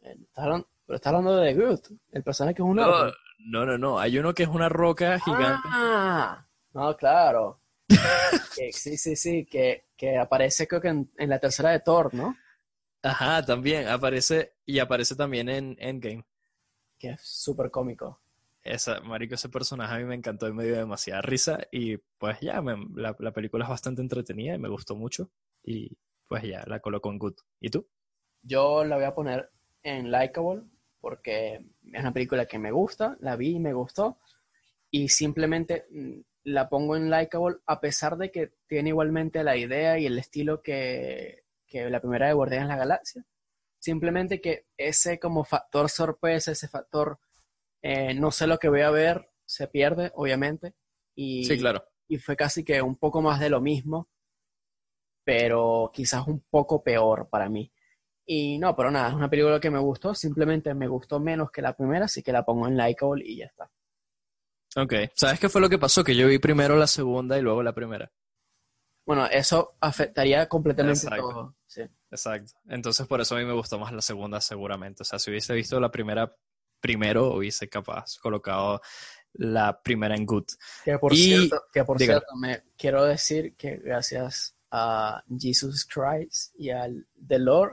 Eh, pero está hablando de Groot, el personaje que es un no, no, no, no, hay uno que es una roca gigante. Ah, no, claro sí, sí, sí, que, aparece creo que en, la tercera de Thor, ¿no? Ajá, también aparece y aparece también en Endgame. Que es súper cómico. Esa, marico, ese personaje a mí me encantó y me dio demasiada risa y pues ya, la, película es bastante entretenida y me gustó mucho y pues ya, la coloco en good. ¿Y tú? Yo la voy a poner en Likeable porque es una película que me gusta, la vi y me gustó y simplemente mm, la pongo en Likeable a pesar de que tiene igualmente la idea y el estilo que, que la primera de Guardianes de la Galaxia. Simplemente que ese como factor sorpresa, ese factor eh, no sé lo que voy a ver, se pierde, obviamente. Y, Sí, claro. y fue casi que un poco más de lo mismo, pero quizás un poco peor para mí. Y no, pero nada, es una película que me gustó, simplemente me gustó menos que la primera, así que la pongo en Likeable y ya está. Ok. ¿Sabes qué fue lo que pasó? Que yo vi primero la segunda y luego la primera. Bueno, eso afectaría completamente Exacto. todo. Sí. Exacto. Entonces por eso a mí me gustó más la segunda seguramente. O sea, si hubiese visto la primera primero, hubiese capaz colocado la primera en good. Que por Y- cierto, que por cierto, me quiero decir que gracias a Jesus Christ y al The Lord,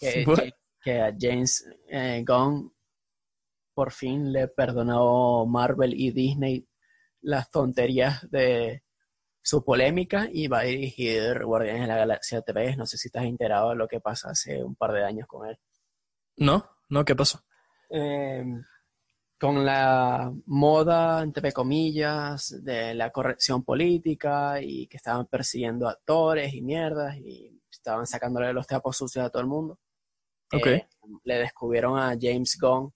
que, a James eh, Gunn por fin le perdonó Marvel y Disney las tonterías de su polémica y va a dirigir Guardianes de la Galaxia 3. No sé si estás enterado de lo que pasa hace un par de años con él. ¿No? ¿No? ¿Qué pasó? eh, con la moda, entre comillas, de la corrección política y que estaban persiguiendo actores y mierdas y estaban sacándole los trapos sucios a todo el mundo. Ok. Eh, le descubrieron a James Gunn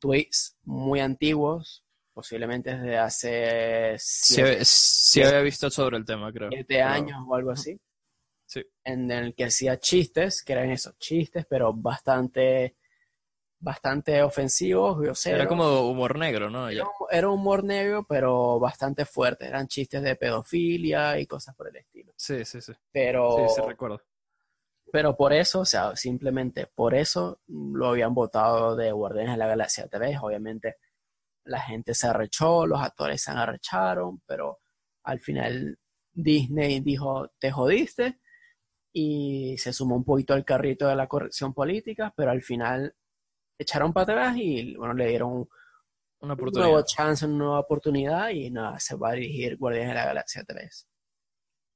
tweets muy antiguos, posiblemente desde hace Sí, siete, había- sí había visto sobre el tema, creo. siete Pero- años o algo así. Sí. En el que hacía chistes, que eran esos chistes, pero bastante, bastante ofensivos, groseros. Era como humor negro, ¿no? Era era humor negro, pero bastante fuerte. Eran chistes de pedofilia y cosas por el estilo. Sí, sí, sí. Pero, Sí, sí recuerdo. Pero por eso, o sea, simplemente por eso lo habían votado de Guardianes de la Galaxia 3. Obviamente la gente se arrechó, los actores se arrecharon, pero al final Disney dijo, te jodiste, y se sumó un poquito al carrito de la corrección política, pero al final echaron para atrás y bueno, le dieron Una un nuevo oportunidad. chance, una nueva oportunidad y nada, se va a dirigir Guardianes de la Galaxia 3.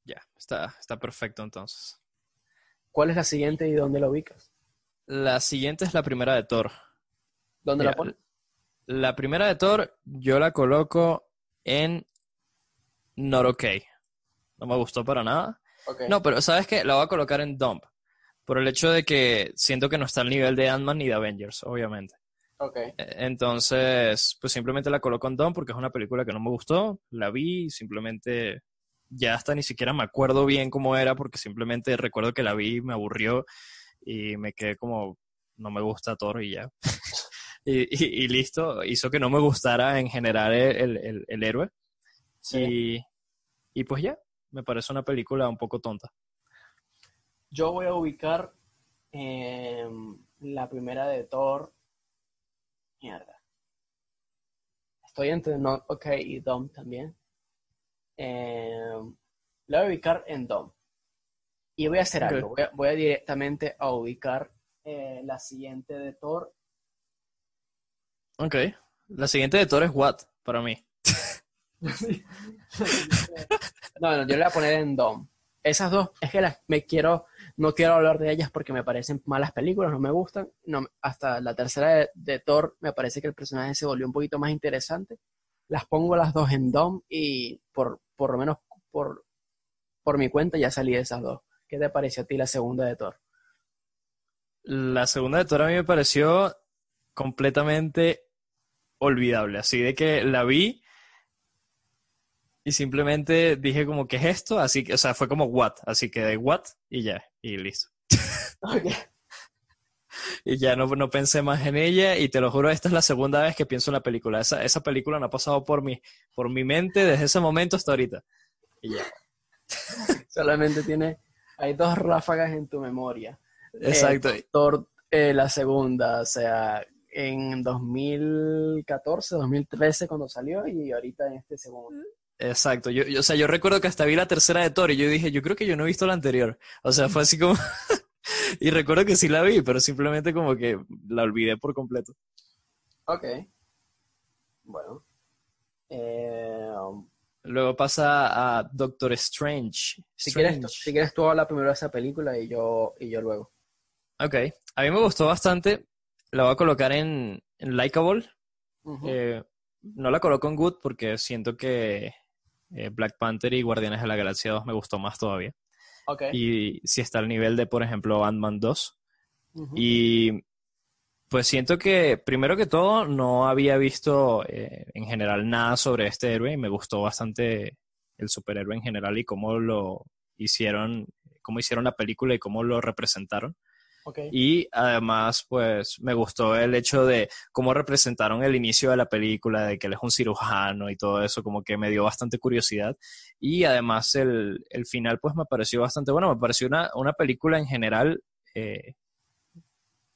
Ya, está, está perfecto entonces. ¿Cuál es la siguiente y dónde la ubicas? La siguiente es la primera de Thor. ¿Dónde la pones? La primera de Thor, yo la coloco en Not Okay. No me gustó para nada. No, pero ¿sabes qué? La voy a colocar en Dump. Por el hecho de que siento que no está al nivel de Ant-Man ni de Avengers, obviamente. Ok. E- Entonces, pues simplemente la coloco en Dump porque es una película que no me gustó. La vi simplemente ya hasta ni siquiera me acuerdo bien cómo era porque simplemente recuerdo que la vi, me aburrió y me quedé como, no me gusta Thor y ya. y, y- y listo, hizo que no me gustara en general el, el- el héroe. Sí. Y, y pues ya, me parece una película un poco tonta. Yo voy a ubicar em, la primera de Thor. Mierda. Estoy entre Not OK y Dom también. Em, la voy a ubicar en Dom. Y voy a hacer algo. Voy a, voy a directamente a ubicar eh, la siguiente de Thor. Ok. La siguiente de Thor es What, para mí. No, no, yo le voy a poner en Dom. Esas dos, es que las, me quiero, no quiero hablar de ellas porque me parecen malas películas, no me gustan. No, hasta la tercera de, de Thor me parece que el personaje se volvió un poquito más interesante. Las pongo las dos en Dom y por, por lo menos por, por mi cuenta ya salí de esas dos. ¿Qué te pareció a ti la segunda de Thor? La segunda de Thor a mí me pareció completamente olvidable. Así de que la vi y simplemente dije como, ¿qué es esto? Así que, o sea, fue como what. Así que de what y ya, y listo. Y ya no, no pensé más en ella y te lo juro, esta es la segunda vez que pienso en la película. Esa, esa película no ha pasado por mi, por mi mente desde ese momento hasta ahorita. Y ya. Solamente tiene, hay dos ráfagas en tu memoria. Exacto. Eh, Thor, eh, la segunda, o sea, en 2014, 2013 cuando salió y ahorita en este segundo. Exacto, yo, yo- o sea, yo recuerdo que hasta vi la tercera de Thor y yo dije, yo creo que yo no he visto la anterior. O sea, fue así como... y recuerdo que sí la vi, pero simplemente como que la olvidé por completo. Ok. Bueno. Eh, um, Luego pasa a Doctor Strange. si, quieres, si quieres tú habla primero de esa película y yo, y yo luego. Ok, a mí me gustó bastante. La voy a colocar en, en Likeable. Eh, no la coloco en Good porque siento que eh, Black Panther y Guardianes de la Galaxia 2 me gustó más todavía. Y si está al nivel de, por ejemplo, Ant-Man 2. Ujú. Y pues siento que, primero que todo, no había visto eh, en general nada sobre este héroe y me gustó bastante el superhéroe en general y cómo lo hicieron, cómo hicieron la película y cómo lo representaron. Y además, pues me gustó el hecho de cómo representaron el inicio de la película, de que él es un cirujano y todo eso, como que me dio bastante curiosidad. Y además el, el final, pues me pareció bastante bueno, me pareció una, una película en general, eh,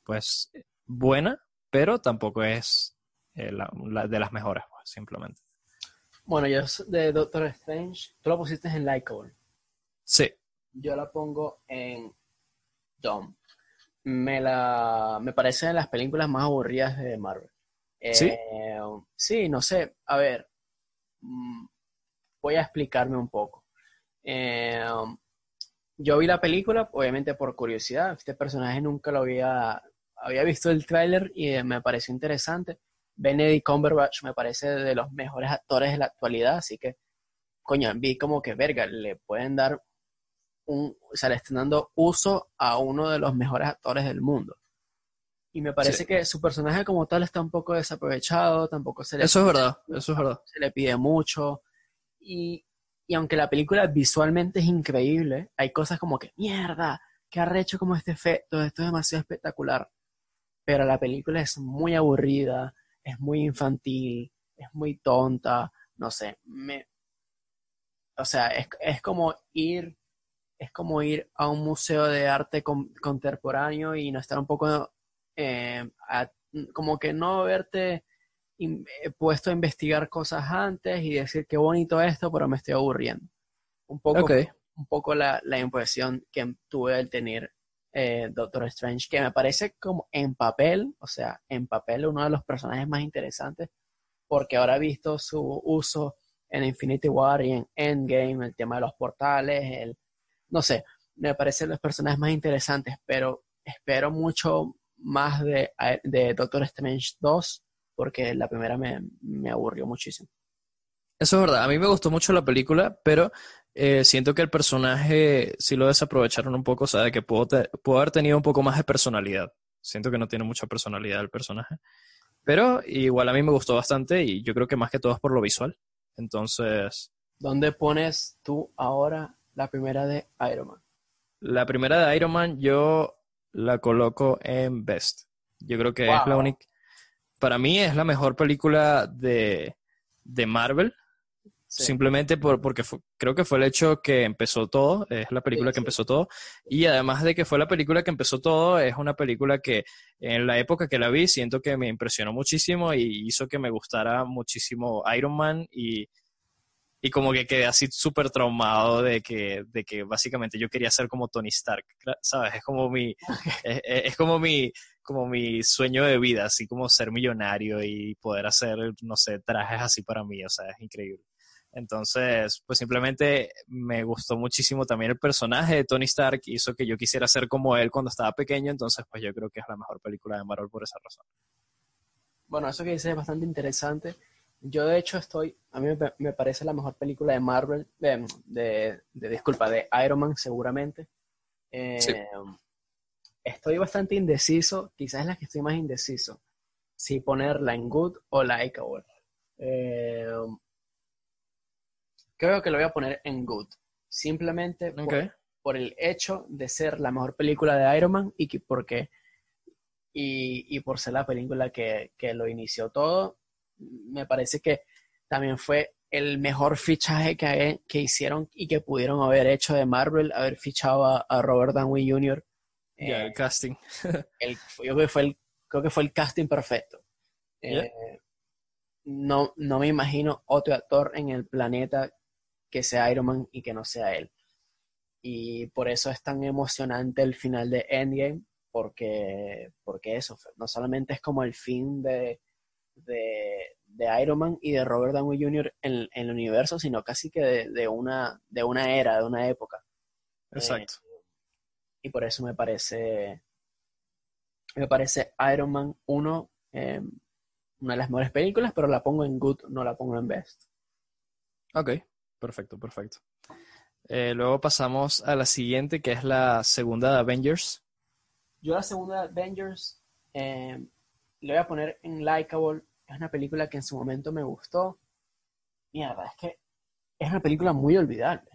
pues buena, pero tampoco es eh, la- la de las mejores, pues, simplemente. Bueno, yo de Doctor Strange, tú lo pusiste en Likeable. Sí, Yo la pongo en Dom. Me la me parece de las películas más aburridas de Marvel. ¿Sí? Eh, sí, no sé. A ver, mm, voy a explicarme un poco. Eh, yo vi la película, obviamente por curiosidad. Este personaje nunca lo había, había visto el tráiler y eh, me pareció interesante. Benedict Cumberbatch me parece de los mejores actores de la actualidad, así que, coño, vi como que, verga, le pueden dar un, o sea, le están dando uso a uno de los mejores actores del mundo. Y me parece Sí. que su personaje como tal está un poco desaprovechado, tampoco se le eso es verdad, eso es verdad. se le pide mucho. Y, y aunque la película visualmente es increíble, hay cosas como que, mierda, qué arrecho como este efecto, esto es demasiado espectacular. Pero la película es muy aburrida, es muy infantil, es muy tonta, no sé, me... O sea, es, es como ir, es como ir a un museo de arte con- contemporáneo y no estar un poco, eh, a- como que no verte in- eh, puesto a investigar cosas antes y decir qué bonito esto, pero me estoy aburriendo. Un poco, un poco la, la impresión que tuve al tener eh, Doctor Strange, que me parece como en papel, o sea, en papel uno de los personajes más interesantes, porque ahora he visto su uso en Infinity War y en Endgame, el tema de los portales, el, no sé, me parecen los personajes más interesantes, pero espero mucho más de, de Doctor Strange 2 porque la primera me, me aburrió muchísimo. Eso es verdad. A mí me gustó mucho la película, pero eh, siento que el personaje sí lo desaprovecharon un poco, o sea, de que pudo, te- pudo haber tenido un poco más de personalidad. Siento que no tiene mucha personalidad el personaje. Pero igual a mí me gustó bastante y yo creo que más que todo es por lo visual. Entonces, ¿Dónde pones tú ahora la primera de Iron Man? la primera de Iron Man yo la coloco en Best. Yo creo que es la única... Para mí es la mejor película de, de Marvel. Sí. Simplemente por, porque fu- creo que fue el hecho que empezó todo, es la película Sí, que sí. empezó todo, y además de que fue la película que empezó todo, es una película que en la época que la vi siento que me impresionó muchísimo y hizo que me gustara muchísimo Iron Man y, y como que quedé así súper traumado de que, de que básicamente yo quería ser como Tony Stark, ¿sabes? Es como mi, es, es- como mi, como mi sueño de vida, así como ser millonario y poder hacer, no sé, trajes así para mí, o sea, es increíble. Entonces, pues simplemente me gustó muchísimo también el personaje de Tony Stark, hizo que yo quisiera ser como él cuando estaba pequeño, entonces pues yo creo que es la mejor película de Marvel por esa razón. Bueno, eso que dices es bastante interesante. Yo de hecho estoy, a mí me, me parece la mejor película de Marvel, de, de- de- disculpa, de Iron Man seguramente. Eh, Sí. Estoy bastante indeciso, quizás es la que estoy más indeciso, si ponerla en Good o Likeable. Eh, creo que lo voy a poner en Good, simplemente por, por el hecho de ser la mejor película de Iron Man y que porque y, y por ser la película que, que lo inició todo, me parece que también fue el mejor fichaje que, que hicieron y que pudieron haber hecho de Marvel, haber fichado a, a Robert Downey Jr. Ya, Eh, el casting. el- yo creo que fue el, creo que fue el casting perfecto. Yeah. Eh, no, no me imagino otro actor en el planeta que sea Iron Man y que no sea él. Y por eso es tan emocionante el final de Endgame, porque, porque eso, no solamente es como el fin de, de, de Iron Man y de Robert Downey Jr. en, en el universo, sino casi que de, de una, de una era, de una época. Exacto. Y por eso me parece, me parece Iron Man 1 eh, una de las mejores películas, pero la pongo en good, no la pongo en best. Ok, Perfecto, perfecto. Eh, luego pasamos a la siguiente, que es la segunda de Avengers. Yo la segunda de Avengers eh, le voy a poner en Likeable. Es una película que en su momento me gustó. Mierda, es que es una película muy olvidable.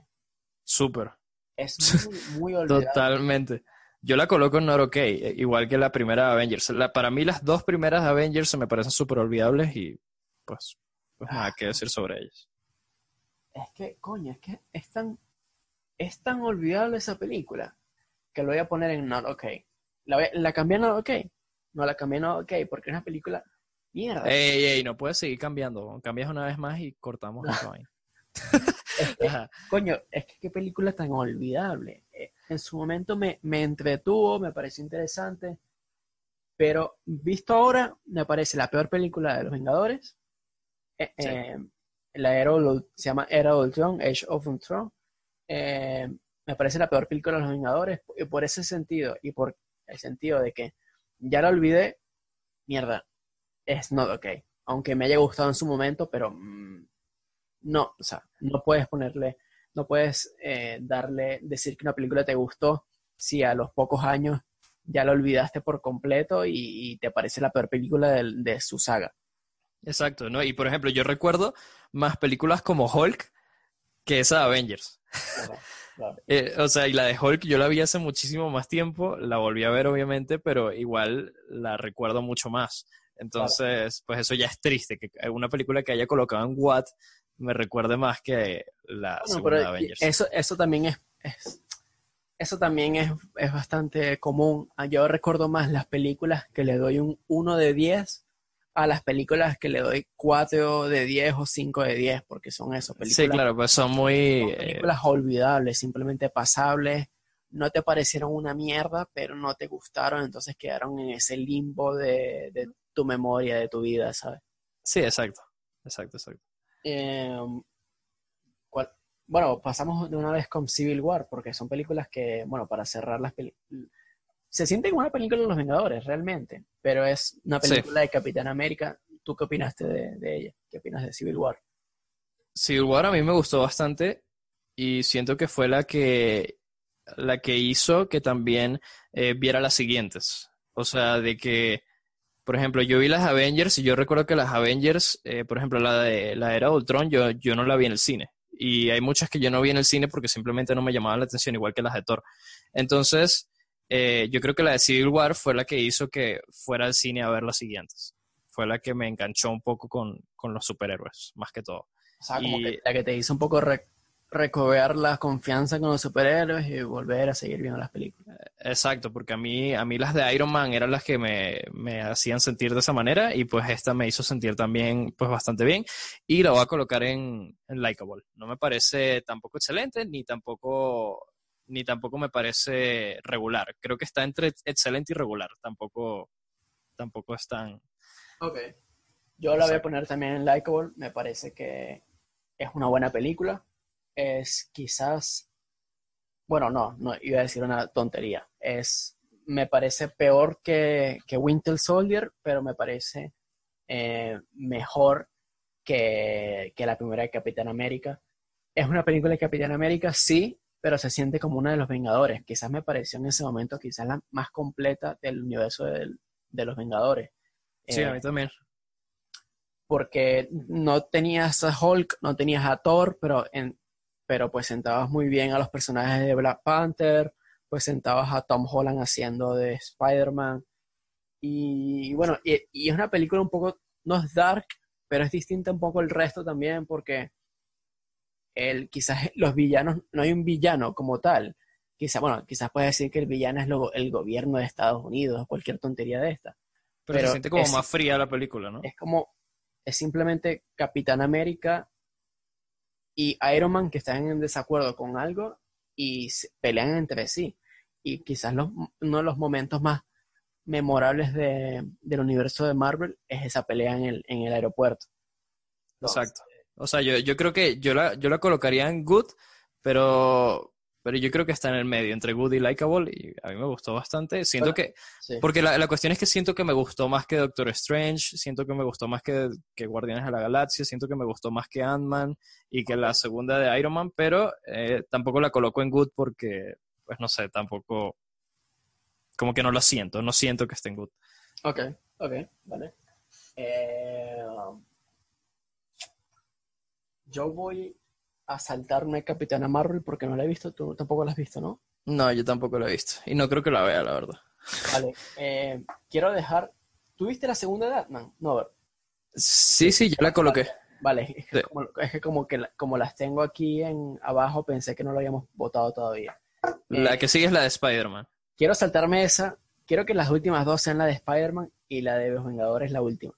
Súper. Es muy, muy olvidable. Totalmente. Yo la coloco en Not OK, eh, igual que la primera Avengers. La- para mí las dos primeras Avengers se me parecen súper olvidables y pues, pues nada que decir sobre ellas. Es que, coño, es que es tan, es tan olvidable esa película que lo voy a poner en Not Okay. La, voy- la cambié a Not Okay. No la cambié a Not Okay porque es una película mierda. Ey, ey, no puedes seguir cambiando. Cambias una vez más y cortamos esta vaina. Es que, Ajá. coño, es que qué película tan olvidable. Eh, En su momento me, me entretuvo, me pareció interesante, pero visto ahora, me parece la peor película de los Vengadores. Eh, Sí. eh, la era, se llama Era Ultron, Age of Ultron. Eh, me parece la peor película de los Vengadores, y por ese sentido, y por el sentido de que ya la olvidé, mierda, es not okay. Aunque me haya gustado en su momento, pero mm, no, o sea, no puedes ponerle, no puedes eh, darle, decir que una película te gustó si a los pocos años ya la olvidaste por completo y, y te parece la peor película del- de, su saga. Exacto, ¿no? Y por ejemplo, yo recuerdo más películas como Hulk que esa de Avengers. Eh, o sea, y la de Hulk yo la vi hace muchísimo más tiempo, la volví a ver obviamente, pero igual la recuerdo mucho más. Entonces, pues eso ya es triste, que una película que haya colocado en Watt me recuerde más que la Bueno, segunda pero de Avengers. eso, eso también es, es- eso también es, es bastante común. Ah, Yo recuerdo más las películas que le doy un 1 de 10 a las películas que le doy 4 de 10 o 5 de 10, porque son eso, películas, Sí, claro, pues son muy... son eh, películas olvidables, simplemente pasables. No te parecieron una mierda, pero no te gustaron, entonces quedaron en ese limbo de, de tu memoria, de tu vida, ¿sabes? sí, exacto, exacto, exacto. Eh, ¿cuál- Bueno, pasamos de una vez con Civil War, porque son películas que, bueno, para cerrar las películas... Se siente como una película de los Vengadores, realmente, pero es una Sí. película de Capitán América. ¿Tú qué opinaste de, de ella? ¿Qué opinas de Civil War? Civil War a mí me gustó bastante y siento que fue la que, la que hizo que también eh, viera las siguientes. O sea, de que, por ejemplo, yo vi las Avengers y yo recuerdo que las Avengers, eh, por ejemplo, la de la era de Ultron, yo, yo no la vi en el cine. Y hay muchas que yo no vi en el cine porque simplemente no me llamaban la atención, igual que las de Thor. Entonces, eh, yo creo que la de Civil War fue la que hizo que fuera al cine a ver las siguientes. Fue la que me enganchó un poco con, con los superhéroes, más que todo. O sea, como Y- que la que te hizo un poco re- recobrar la confianza con los superhéroes y volver a seguir viendo las películas. Exacto, porque a mí, a mí las de Iron Man eran las que me, me hacían sentir de esa manera y pues esta me hizo sentir también pues bastante bien y la voy a colocar en, en Likeable. No me parece tampoco excelente ni tampoco, ni tampoco me parece regular. Creo que está entre excelente y regular. Tampoco, tampoco es tan... Ok. Yo la voy a Exacto. poner también en Likeable. Me parece que es una buena película. Es quizás. Bueno, no, no, iba a decir una tontería. Es. Me parece peor que, que Winter Soldier, pero me parece eh, mejor que, que la primera de Capitán América. Es una película de Capitán América, sí, pero se siente como una de los Vengadores. Quizás me pareció en ese momento quizás la más completa del universo del- de los Vengadores. Sí, Eh, a mí también. porque no tenías a Hulk, no tenías a Thor, pero, en, pero pues sentabas muy bien a los personajes de Black Panther, pues sentabas a Tom Holland haciendo de Spider-Man. Y, bueno, y, y es una película un poco, no es dark, pero es distinta un poco el resto también porque el, quizás los villanos, no hay un villano como tal. Quizás, bueno, quizás puedes decir que el villano es lo- el gobierno de Estados Unidos cualquier tontería de esta. Pero, se siente como es- más fría la película, ¿no? es como, es simplemente Capitán América y Iron Man que están en desacuerdo con algo y pelean entre sí. Y quizás uno de los momentos más memorables de- del universo de Marvel es esa pelea en el, en el aeropuerto. Exacto. O sea, yo, yo creo que yo la, yo la colocaría en good, pero, pero yo creo que está en el medio, entre good y likable, y a mí me gustó bastante. Siento Bueno, que, Sí. porque la, la cuestión es que siento que me gustó más que Doctor Strange, siento que me gustó más que, que Guardianes de la Galaxia, siento que me gustó más que Ant-Man y que la segunda de Iron Man, pero eh, tampoco la coloco en good porque, pues no sé, tampoco, como que no lo siento, no siento que esté en good. Ok, ok, vale. Eh, yo voy a saltarme a Capitana Marvel porque no la he visto, tú tampoco la has visto, ¿no? No, yo tampoco la he visto, y no creo que la vea, la verdad. Vale, eh, quiero dejar... ¿Tú viste la segunda de Batman? No, ver. Sí, sí, ya la coloqué. Vale, es que, Sí. como, es que como que la- como las tengo aquí en abajo, pensé que no lo habíamos votado todavía. La Eh, que sigue es la de Spider-Man. Quiero saltarme esa. Quiero que las últimas dos sean la de Spider-Man y la de Los Vengadores la última.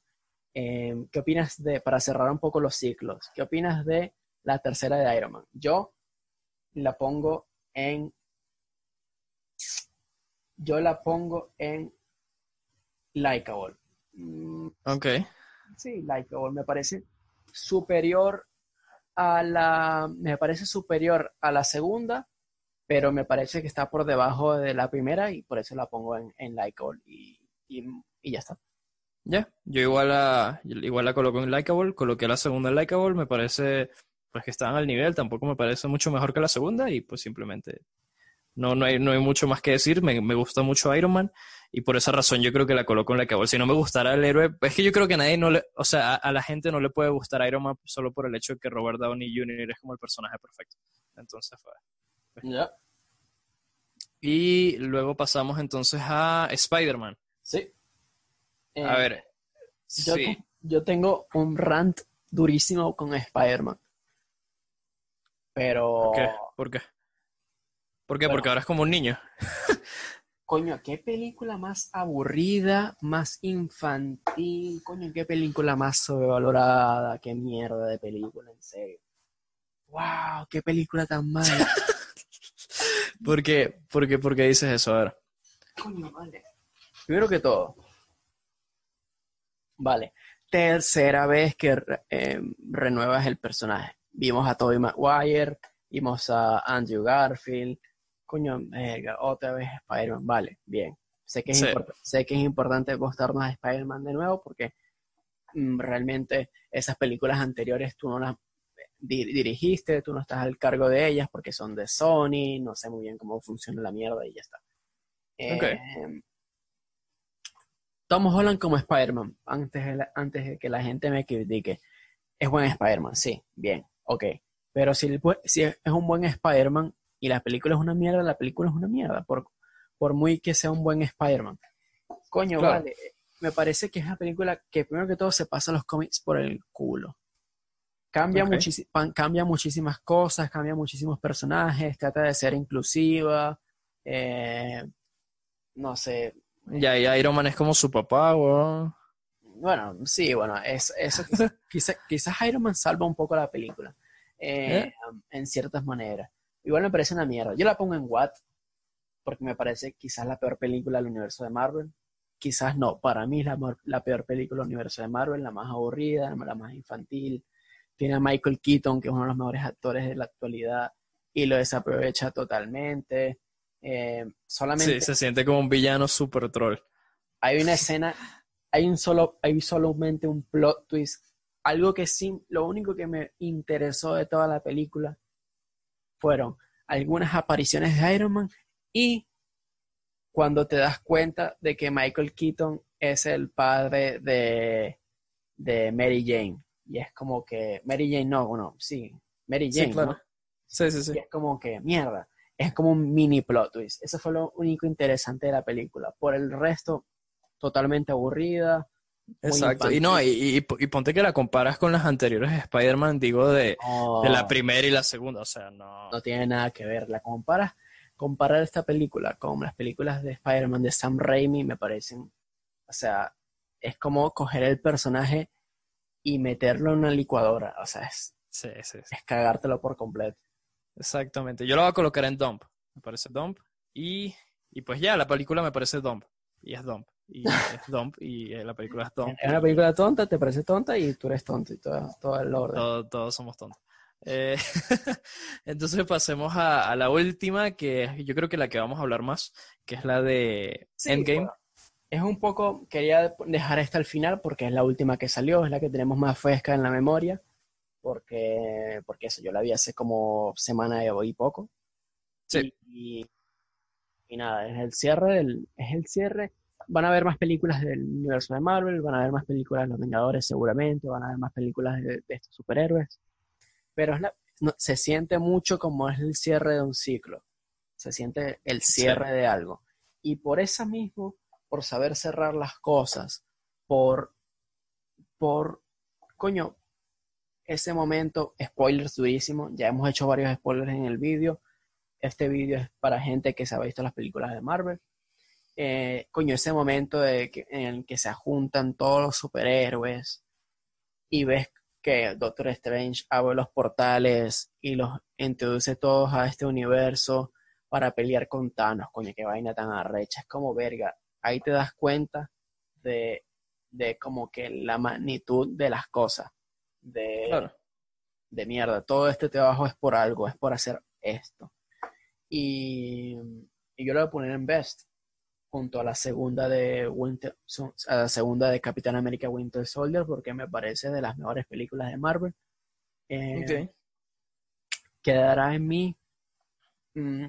Eh, ¿Qué opinas de, para cerrar un poco los ciclos, qué opinas de la tercera de Iron Man? Yo la pongo en. Yo la pongo en Likeable. Mm, Ok. Sí, Likeable me parece superior a la. Me parece superior a la segunda, pero me parece que está por debajo de la primera y por eso la pongo en, en Likeable y, y, y ya está. Ya, yo igual la, igual la coloco en Likeable, coloqué la segunda en Likeable, me parece pues que estaban al nivel, tampoco me parece mucho mejor que la segunda y pues simplemente no, no, hay, no hay mucho más que decir, me, me gusta mucho Iron Man y por esa razón yo creo que la coloco en Likeable. Si no me gustara el héroe, es que yo creo que a nadie no le, o sea, a, a la gente no le puede gustar Iron Man solo por el hecho de que Robert Downey Jr. es como el personaje perfecto. Entonces fue. Ya. Y luego pasamos entonces a Spider-Man. Sí. A Eh, ver, yo, sí. yo tengo un rant durísimo con Spider-Man. Pero. ¿Qué? ¿Por qué? ¿Por qué? Bueno. Porque ahora es como un niño. Coño, qué película más aburrida, más infantil. Coño, qué película más sobrevalorada. Qué mierda de película, en serio. ¡Wow! ¡Qué película tan mala! ¿Por qué? ¿Por qué, por qué dices eso? A ver. Coño, vale. Primero que todo. Vale. Tercera vez que eh, renuevas el personaje. Vimos a Tobey Maguire, vimos a Andrew Garfield. Coño, otra vez Spider-Man. Vale, bien. Sé que es, Sí. import- sé que es importante mostrarnos a Spider-Man de nuevo porque mm, realmente esas películas anteriores tú no las di- dirigiste, tú no estás al cargo de ellas porque son de Sony, no sé muy bien cómo funciona la mierda y ya está. Ok. Eh, Tom Holland como Spider-Man, antes de, la- antes de que la gente me critique. Es buen Spider-Man, sí, bien, ok. Pero si, el bu- si es un buen Spider-Man y la película es una mierda, la película es una mierda, por, por muy que sea un buen Spider-Man. Coño, Claro. vale, me parece que es una película que primero que todo se pasa los cómics por el culo. Cambia muchísimas cosas, cambia muchísimos personajes, trata de ser inclusiva, eh, no sé, Ya, y Iron Man es como su papá, weón. Bueno, sí, bueno, es, eso quizás quizás Iron Man salva un poco la película, eh, ¿Eh? en ciertas maneras. Igual me parece una mierda. Yo la pongo en What, porque me parece quizás la peor película del universo de Marvel. Quizás no, para mí es la, la peor película del universo de Marvel, la más aburrida, la más infantil. Tiene a Michael Keaton, que es uno de los mejores actores de la actualidad, y lo desaprovecha totalmente. Eh, solamente Sí, se siente como un villano super troll. hay una escena, hay un solo, hay solamente un plot twist. Algo que sí, lo único que me interesó de toda la película fueron algunas apariciones de Iron Man y cuando te das cuenta de que Michael Keaton es el padre de, de Mary Jane. Y es como que, Mary Jane no, bueno, sí, Mary Sí, Jane, claro. ¿no? Sí, sí, sí. Y es como que, mierda, es como un mini plot twist. Eso fue lo único interesante de la película. Por el resto, totalmente aburrida. Exacto. Y no, y, infantil. y- y ponte que la comparas con las anteriores de Spider-Man, digo, de, No, de la primera y la segunda. O sea, no. no tiene nada que ver. La comparas, comparar esta película con las películas de Spider-Man de Sam Raimi me parecen, o sea, es como coger el personaje y meterlo en una licuadora. O sea, es, Sí, sí, sí. es cagártelo por completo. Exactamente. Yo la voy a colocar en Dump. Me parece Dump. Y, y pues ya, la película me parece Dump. Y es Dump. Y es Dump. Y eh, la película es Dump. Es una película tonta, te parece tonta y tú eres tonto y todo, todo el orden. Todo- todos somos tontos. Eh, entonces pasemos a, a, la última, que yo creo que la que vamos a hablar más, que es la de Sí, Endgame. bueno, es un poco, quería dejar esta al final porque es la última que salió, es la que tenemos más fresca en la memoria, porque, porque eso, yo la vi hace como semana y poco. Sí. Y, y nada, es el cierre del, es el cierre. Van a haber más películas del universo de Marvel, van a haber más películas de los Vengadores seguramente, van a haber más películas de, de estos superhéroes. Pero es la- no, se siente mucho como es el cierre de un ciclo. Se siente el cierre de algo. Y por eso mismo, por saber cerrar las cosas, por, por, coño, ese momento, spoilers durísimo, ya hemos hecho varios spoilers en el vídeo, este vídeo es para gente que se ha visto las películas de Marvel. Eh, coño, ese momento de que, en el que se juntan todos los superhéroes y ves que Doctor Strange abre los portales y los introduce todos a este universo para pelear con Thanos, coño, qué vaina tan arrecha, es como verga, ahí te das cuenta de, de como que la magnitud de las cosas, de, Claro. de mierda, todo este trabajo es por algo, es por hacer esto. Y, y yo lo voy a poner en Best, junto a la segunda de Winter, a la segunda de Capitán América Winter Soldier, porque me parece de las mejores películas de Marvel. Eh, Ok. Quedará en mí, mm,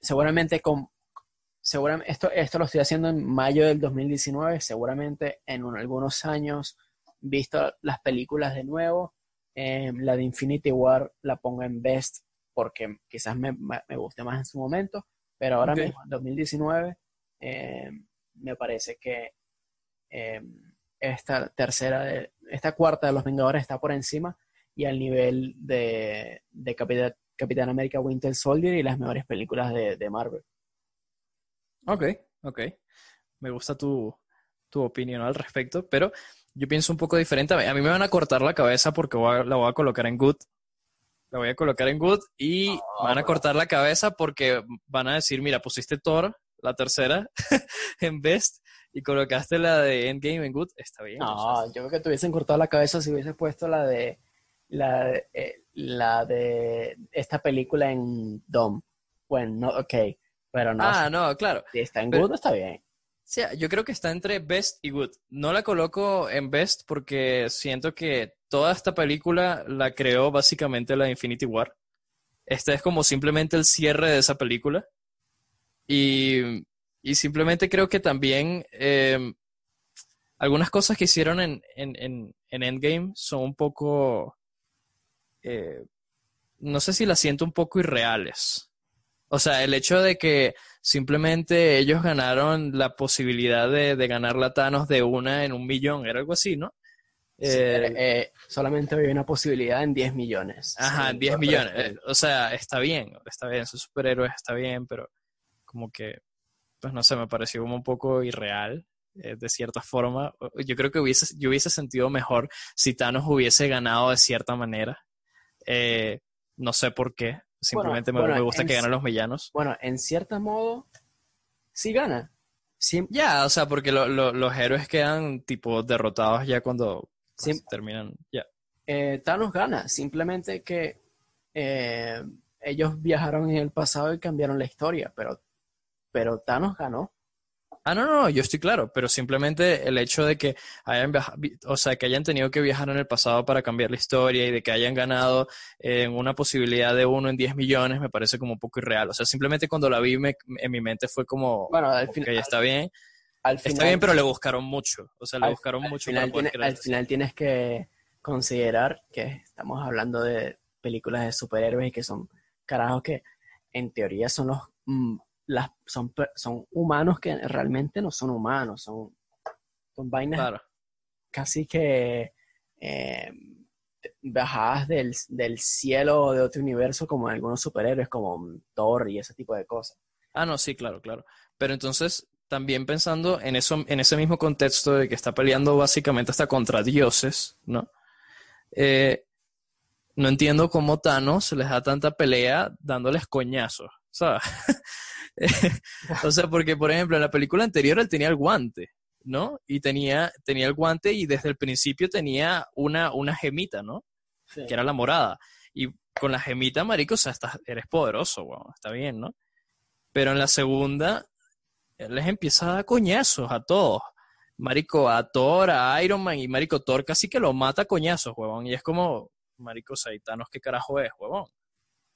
seguramente con, seguramente, esto, esto lo estoy haciendo en mayo del 2019, seguramente en un- algunos años, visto las películas de nuevo, eh, la de Infinity War la pongo en Best porque quizás me, me- guste más en su momento, pero ahora Ok. mismo, en 2019, eh, me parece que eh, esta tercera, de, esta cuarta de los Vengadores está por encima y al nivel de, de Capitán, Capitán América Winter Soldier y las mejores películas de, de Marvel. Ok, ok. Me gusta tu, tu opinión al respecto, pero yo pienso un poco diferente. A mí, me van a cortar la cabeza porque voy a- la voy a colocar en good. La voy a colocar en good y me van a cortar la cabeza porque van a decir, mira, pusiste Thor, la tercera, en best y colocaste la de Endgame en good. Está bien. o sea, No, yo creo que te hubiesen cortado la cabeza si hubiese puesto la de la, de- eh, la de esta película en Dom. Bueno, no, ok, pero no, Ah, no, claro. si está en pero- Good está bien. Sí, yo creo que está entre best y good. No la coloco en best porque siento que toda esta película la creó básicamente la Infinity War. Este es como simplemente el cierre de esa película. Y, y simplemente creo que también eh, algunas cosas que hicieron en, en, en, en Endgame son un poco... eh, no sé si las siento un poco irreales. O sea, el hecho de que simplemente ellos ganaron la posibilidad de, de ganar la Thanos de una en un millón, era algo así, ¿no? Sí, Eh, eh, solamente había una posibilidad en 10 millones. Ajá, Sí, 10 Doctor millones. Eh, o sea, está bien, está bien, son superhéroes, está bien, pero como que, pues no sé, me pareció como un poco irreal, eh, de cierta forma. Yo creo que hubiese, yo hubiese sentido mejor si Thanos hubiese ganado de cierta manera. Eh, no sé por qué, simplemente me- bueno, me, gusta en que ganen los villanos. Bueno, en cierto modo, sí gana. Sí, Ya, o sea, porque lo- lo- los héroes quedan tipo derrotados ya cuando pues, Sí. terminan. Ya. eh, Thanos gana, simplemente que eh, ellos viajaron en el pasado y cambiaron la historia, pero, pero Thanos ganó. Ah, no, no, no, yo estoy claro, pero simplemente el hecho de que hayan viaja- vi- o sea, que hayan tenido que viajar en el pasado para cambiar la historia y de que hayan ganado eh, en una posibilidad de uno en 10 millones me parece como un poco irreal. O sea, simplemente cuando la vi me- en mi mente fue como, Bueno, al, ok, fin- está bien, al está final, bien, pero le buscaron mucho. O sea, le al- buscaron al mucho final para poder tiene- al final tienes que considerar que estamos hablando de películas de superhéroes y que son carajos que en teoría son los mm, las son, son humanos que realmente no son humanos, son, son vainas Claro. casi que eh, bajadas del, del cielo de otro universo como algunos superhéroes como Thor y ese tipo de cosas. Ah, no, sí, claro, claro. Pero entonces, también pensando en eso, en ese mismo contexto de que está peleando básicamente hasta contra dioses, ¿no? Eh, no entiendo cómo Thanos les da tanta pelea dándoles coñazos, ¿sabes? o sea, porque, por ejemplo, en la película anterior él tenía el guante, ¿no? Y tenía, tenía el guante y desde el principio tenía una, una gemita, ¿no? que era la morada. Y con la gemita, marico, o sea, estás, eres poderoso, weón, está bien, ¿no? Pero en la segunda, él les empieza a dar coñazos a todos. Marico, a Thor, a Iron Man, y Marico, Thor casi que lo mata a coñazos, huevón. Y es como, Marico, Saitanos, ¿qué carajo es, huevón?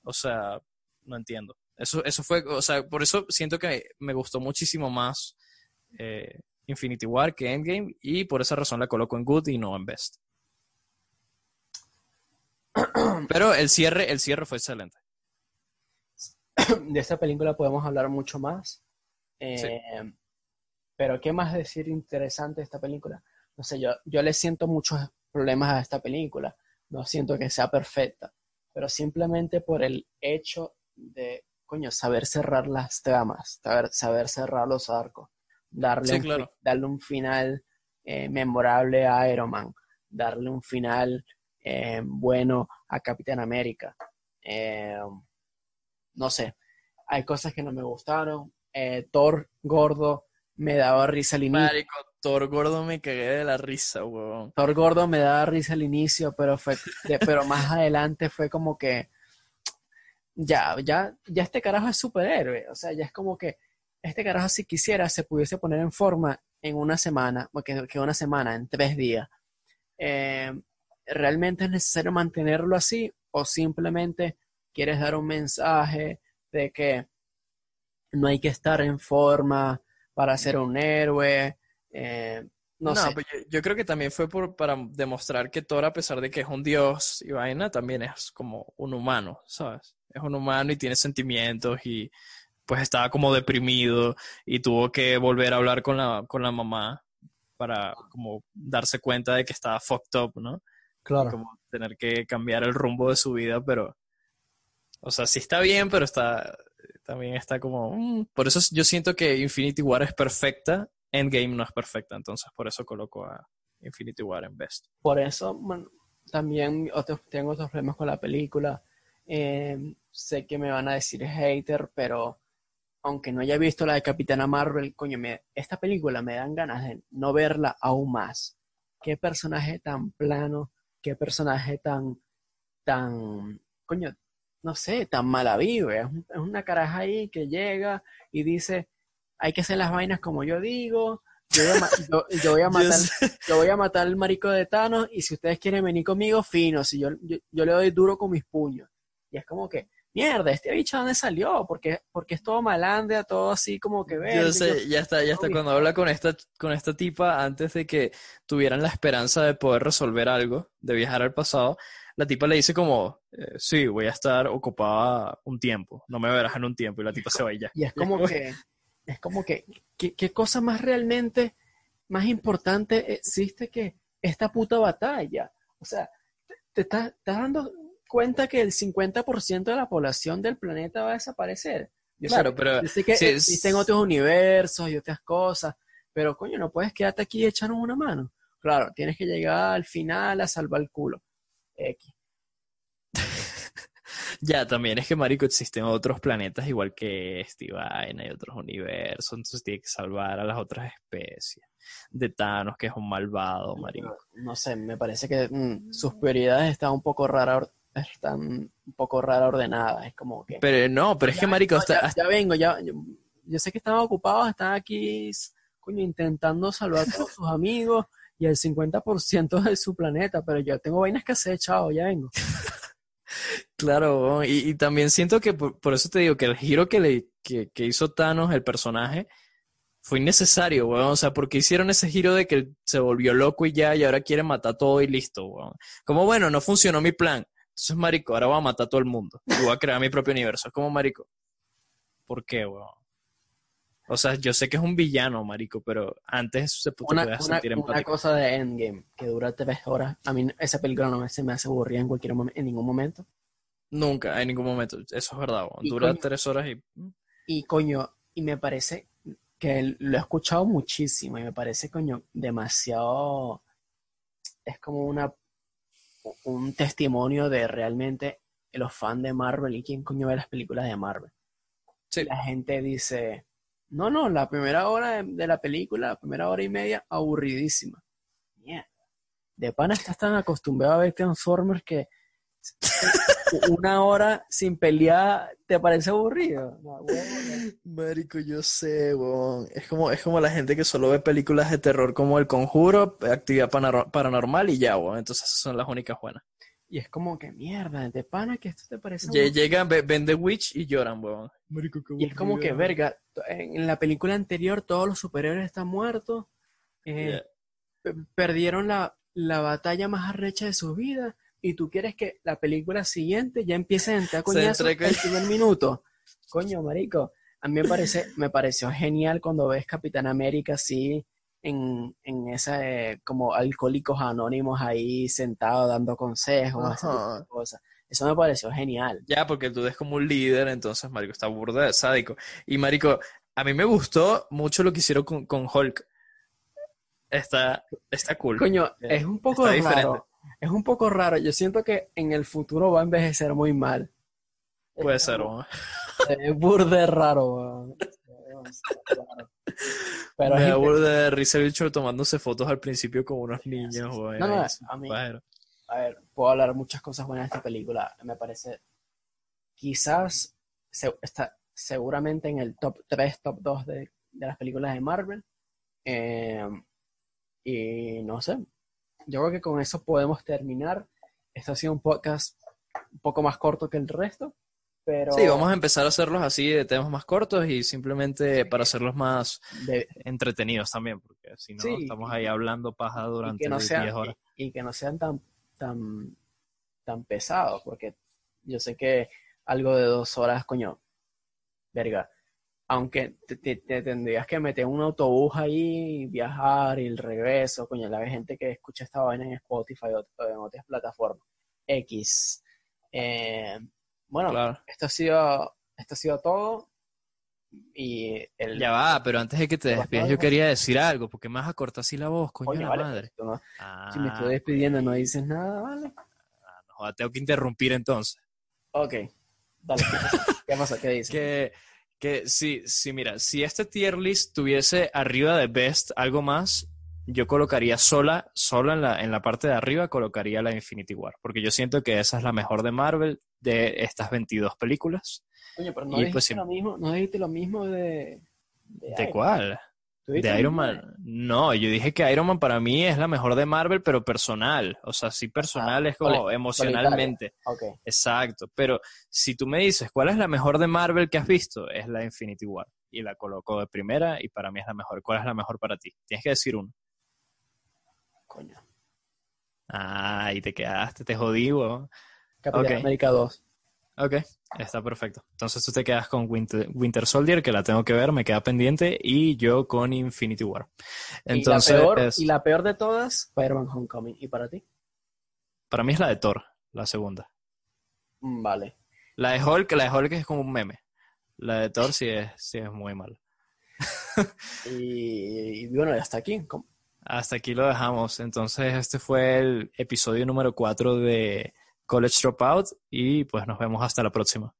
O sea, no entiendo. Eso, eso fue, o sea, por eso siento que me gustó muchísimo más eh, Infinity War que Endgame, y por esa razón la coloco en Good y no en Best. Pero el cierre, el cierre fue excelente. De esta película podemos hablar mucho más. Eh, pero, ¿qué más decir interesante de esta película? No sé, yo, yo le siento muchos problemas a esta película. No siento que sea perfecta. Pero simplemente por el hecho de, coño, saber cerrar las tramas, saber, saber cerrar los arcos, darle, un, darle un final eh, memorable a Iron Man, darle un final eh, bueno a Capitán América. Eh, no sé, hay cosas que no me gustaron. Thor gordo me daba risa al inicio. Thor gordo me cagué de la risa, weón. Thor gordo me daba risa al inicio, pero fue, pero más adelante fue como que ya, ya, ya este carajo es superhéroe. O sea, ya es como que este carajo si quisiera se pudiese poner en forma en una semana, que, que una semana, en tres días. Eh, ¿Realmente es necesario mantenerlo así o simplemente quieres dar un mensaje de que no hay que estar en forma para ser un héroe? Eh, no, sé. Pues yo, creo que también fue por, para demostrar que Thor, a pesar de que es un dios y vaina, también es como un humano, ¿sabes? Es un humano y tiene sentimientos y pues estaba como deprimido y tuvo que volver a hablar con la, con la mamá para como darse cuenta de que estaba fucked up, ¿no? Claro. como tener que cambiar el rumbo de su vida, pero, o sea, sí está bien, pero está, también está como, mm, por eso yo siento que Infinity War es perfecta, Endgame no es perfecta, entonces por eso coloco a Infinity War en Best. Por eso, también tengo otros problemas con la película. Eh, sé que me van a decir hater, pero aunque no haya visto la de Capitana Marvel, coño, esta película me dan ganas de no verla aún más. Qué personaje tan plano, qué personaje tan, tan, coño, no sé, tan mala vive. Es, una caraja ahí que llega y dice, hay que hacer las vainas como yo digo, yo voy a, matar, yo voy a matar al marico de Thanos y si ustedes quieren venir conmigo, fino, si yo, yo le doy duro con mis puños. Y es como que, mierda, este bicho dónde salió, porque, porque es todo malandra, todo así como que ve. Yo sé, ya está, ya está. Cuando habla con esta, con esta tipa, antes de que tuvieran la esperanza de poder resolver algo, de viajar al pasado, la tipa le dice como, eh, sí, voy a estar ocupada un tiempo, no me verás en un tiempo, y la tipa se va y ya. Y es como que, es como que, ¿qué, cosa más realmente, más importante existe que esta puta batalla? O sea, te estás dando cuenta que el 50% de la población del planeta va a desaparecer. claro, pero... Yo sé que existen otros universos y otras cosas, pero coño, no puedes quedarte aquí y echarnos una mano. Claro, tienes que llegar al final a salvar el culo. X. ya, también es que, marico, existen otros planetas igual que este vaina y otros universos, entonces tiene que salvar a las otras especies. De Thanos, que es un malvado, marico. No, sé, me parece que mm, sus prioridades están un poco raras están un poco rara ordenada. Es como que. Pero no, pero es que, marico, ya, vengo, ya. Yo, sé que están ocupados, están aquí, coño, intentando salvar a todos sus amigos y el 50% de su planeta, pero yo tengo vainas que hacer, chao, ya vengo. claro, y, también siento que por, eso te digo que el giro que, le, que, hizo Thanos, el personaje, fue innecesario, weón. O sea, porque hicieron ese giro de que se volvió loco y ya, y ahora quiere matar todo y listo, weón. Como, bueno, no funcionó mi plan. Entonces, marico, ahora voy a matar a todo el mundo. Y voy a crear mi propio universo. Es como, marico. ¿Por qué, weón? O sea, yo sé que es un villano, marico, pero antes se podía sentir empático. Una cosa de Endgame, que dura tres horas. A mí esa película no me, se me hace aburrida en cualquier en ningún momento. Nunca, en ningún momento. Eso es verdad, weón. Dura tres horas y... Mm. Y, coño, y me parece que lo he escuchado muchísimo y me parece, coño, demasiado... Es como una un testimonio de realmente los fans de Marvel y quién coño ve las películas de Marvel. La gente dice, no, no, la primera hora de, la película, la primera hora y media, aburridísima. De pana estás tan acostumbrado a ver Transformers que una hora sin pelear, ¿te parece aburrido? No, no. Marico, yo sé, weón. Es como, es como la gente que solo ve películas de terror como El Conjuro, Actividad Paranormal y ya, weón. Entonces esas son las únicas buenas. Y es como que mierda, de pana que esto te parece aburrido. Llegan, ve- ven The Witch y lloran, weón. Marico, qué Y es como que, verga, en la película anterior todos los superhéroes están muertos, eh, pe- perdieron la, la batalla más arrecha de su vida, y tú quieres que la película siguiente ya empiece a entrar coñazos entre- el primer minuto. Coño, marico, a mí me parece, me pareció genial cuando ves Capitán América así en, en esa, eh, como alcohólicos anónimos ahí sentados dando consejos, cosas. Eso me pareció genial. Ya, porque tú es como un líder, entonces, marico, está burda de sádico. Y, marico, a mí me gustó mucho lo que hicieron con, con Hulk. Está, está cool. Coño, Eh, es un poco raro. diferente. Es un poco raro. Yo siento que en el futuro va a envejecer muy mal. Puede ser, weón. Es burde raro, weón. Pero Me da burda de risa bicho tomándose fotos al principio con unos niños, weón. No, no, a mí-. A ver, puedo hablar muchas cosas buenas de esta película. Me parece, quizás, se- está seguramente en el top 3, top 2 de, de las películas de Marvel. Eh, y no sé, yo creo que con eso podemos terminar. Esto ha sido un podcast un poco más corto que el resto, pero Sí, vamos a empezar a hacerlos así de temas más cortos y simplemente para hacerlos más de- entretenidos también, porque si no, Sí, estamos y- ahí hablando paja y durante que no 10 sean, horas. y, y que no sean tan, tan, tan pesados, porque yo sé que algo de dos horas, coño, verga, aunque te, te- te tendrías que meter un autobús ahí y viajar y el regreso, coño, la gente que escucha esta vaina en Spotify o, en otras plataformas, X. Eh, bueno, Claro. esto ha sido, esto ha sido todo. Y el, Ya va, pero antes de que te despidas, no, yo no. quería decir algo, porque me vas a cortar así la voz, coño, coño, la vale, madre. no- Ah, si me estoy despidiendo no dices nada, vale. no joda, tengo que interrumpir entonces. Ok, dale, ¿qué pasa? ¿Qué pasa? ¿Qué dices? Que, que sí, sí, mira, si este tier list tuviese arriba de Best algo más, yo colocaría sola, sola en la, en la parte de arriba, colocaría la Infinity War, porque yo siento que esa es la mejor de Marvel de estas 22 películas. Coño, pero no Y dijiste pues lo mismo, no dijiste lo mismo de... ¿De Man. cuál? ¿Tú dijiste De Iron Man. No, yo dije que Iron Man para mí es la mejor de Marvel, pero personal. O sea, sí personal Ah, es como emocionalmente. Exacto. Pero si tú me dices cuál es la mejor de Marvel que has visto, es la Infinity War. Y la coloco de primera y para mí es la mejor. ¿Cuál es la mejor para ti? Tienes que decir uno. coño. Ah, y te quedaste, te jodí, weón. Capitán. América 2. Ok, está perfecto. Entonces tú te quedas con Winter, Winter Soldier, que la tengo que ver, me queda pendiente, y yo con Infinity War. Entonces, y, la peor, es- y la peor de todas, Spider-Man Homecoming. ¿Y para ti? para mí es la de Thor, la segunda. Mm, Vale. La de Hulk, la de Hulk es como un meme. La de Thor sí es, sí es muy mala. Y, y bueno, ya está aquí. ¿Cómo? Hasta aquí lo dejamos. Entonces, este fue el episodio número 4 de College Dropout y pues nos vemos hasta la próxima.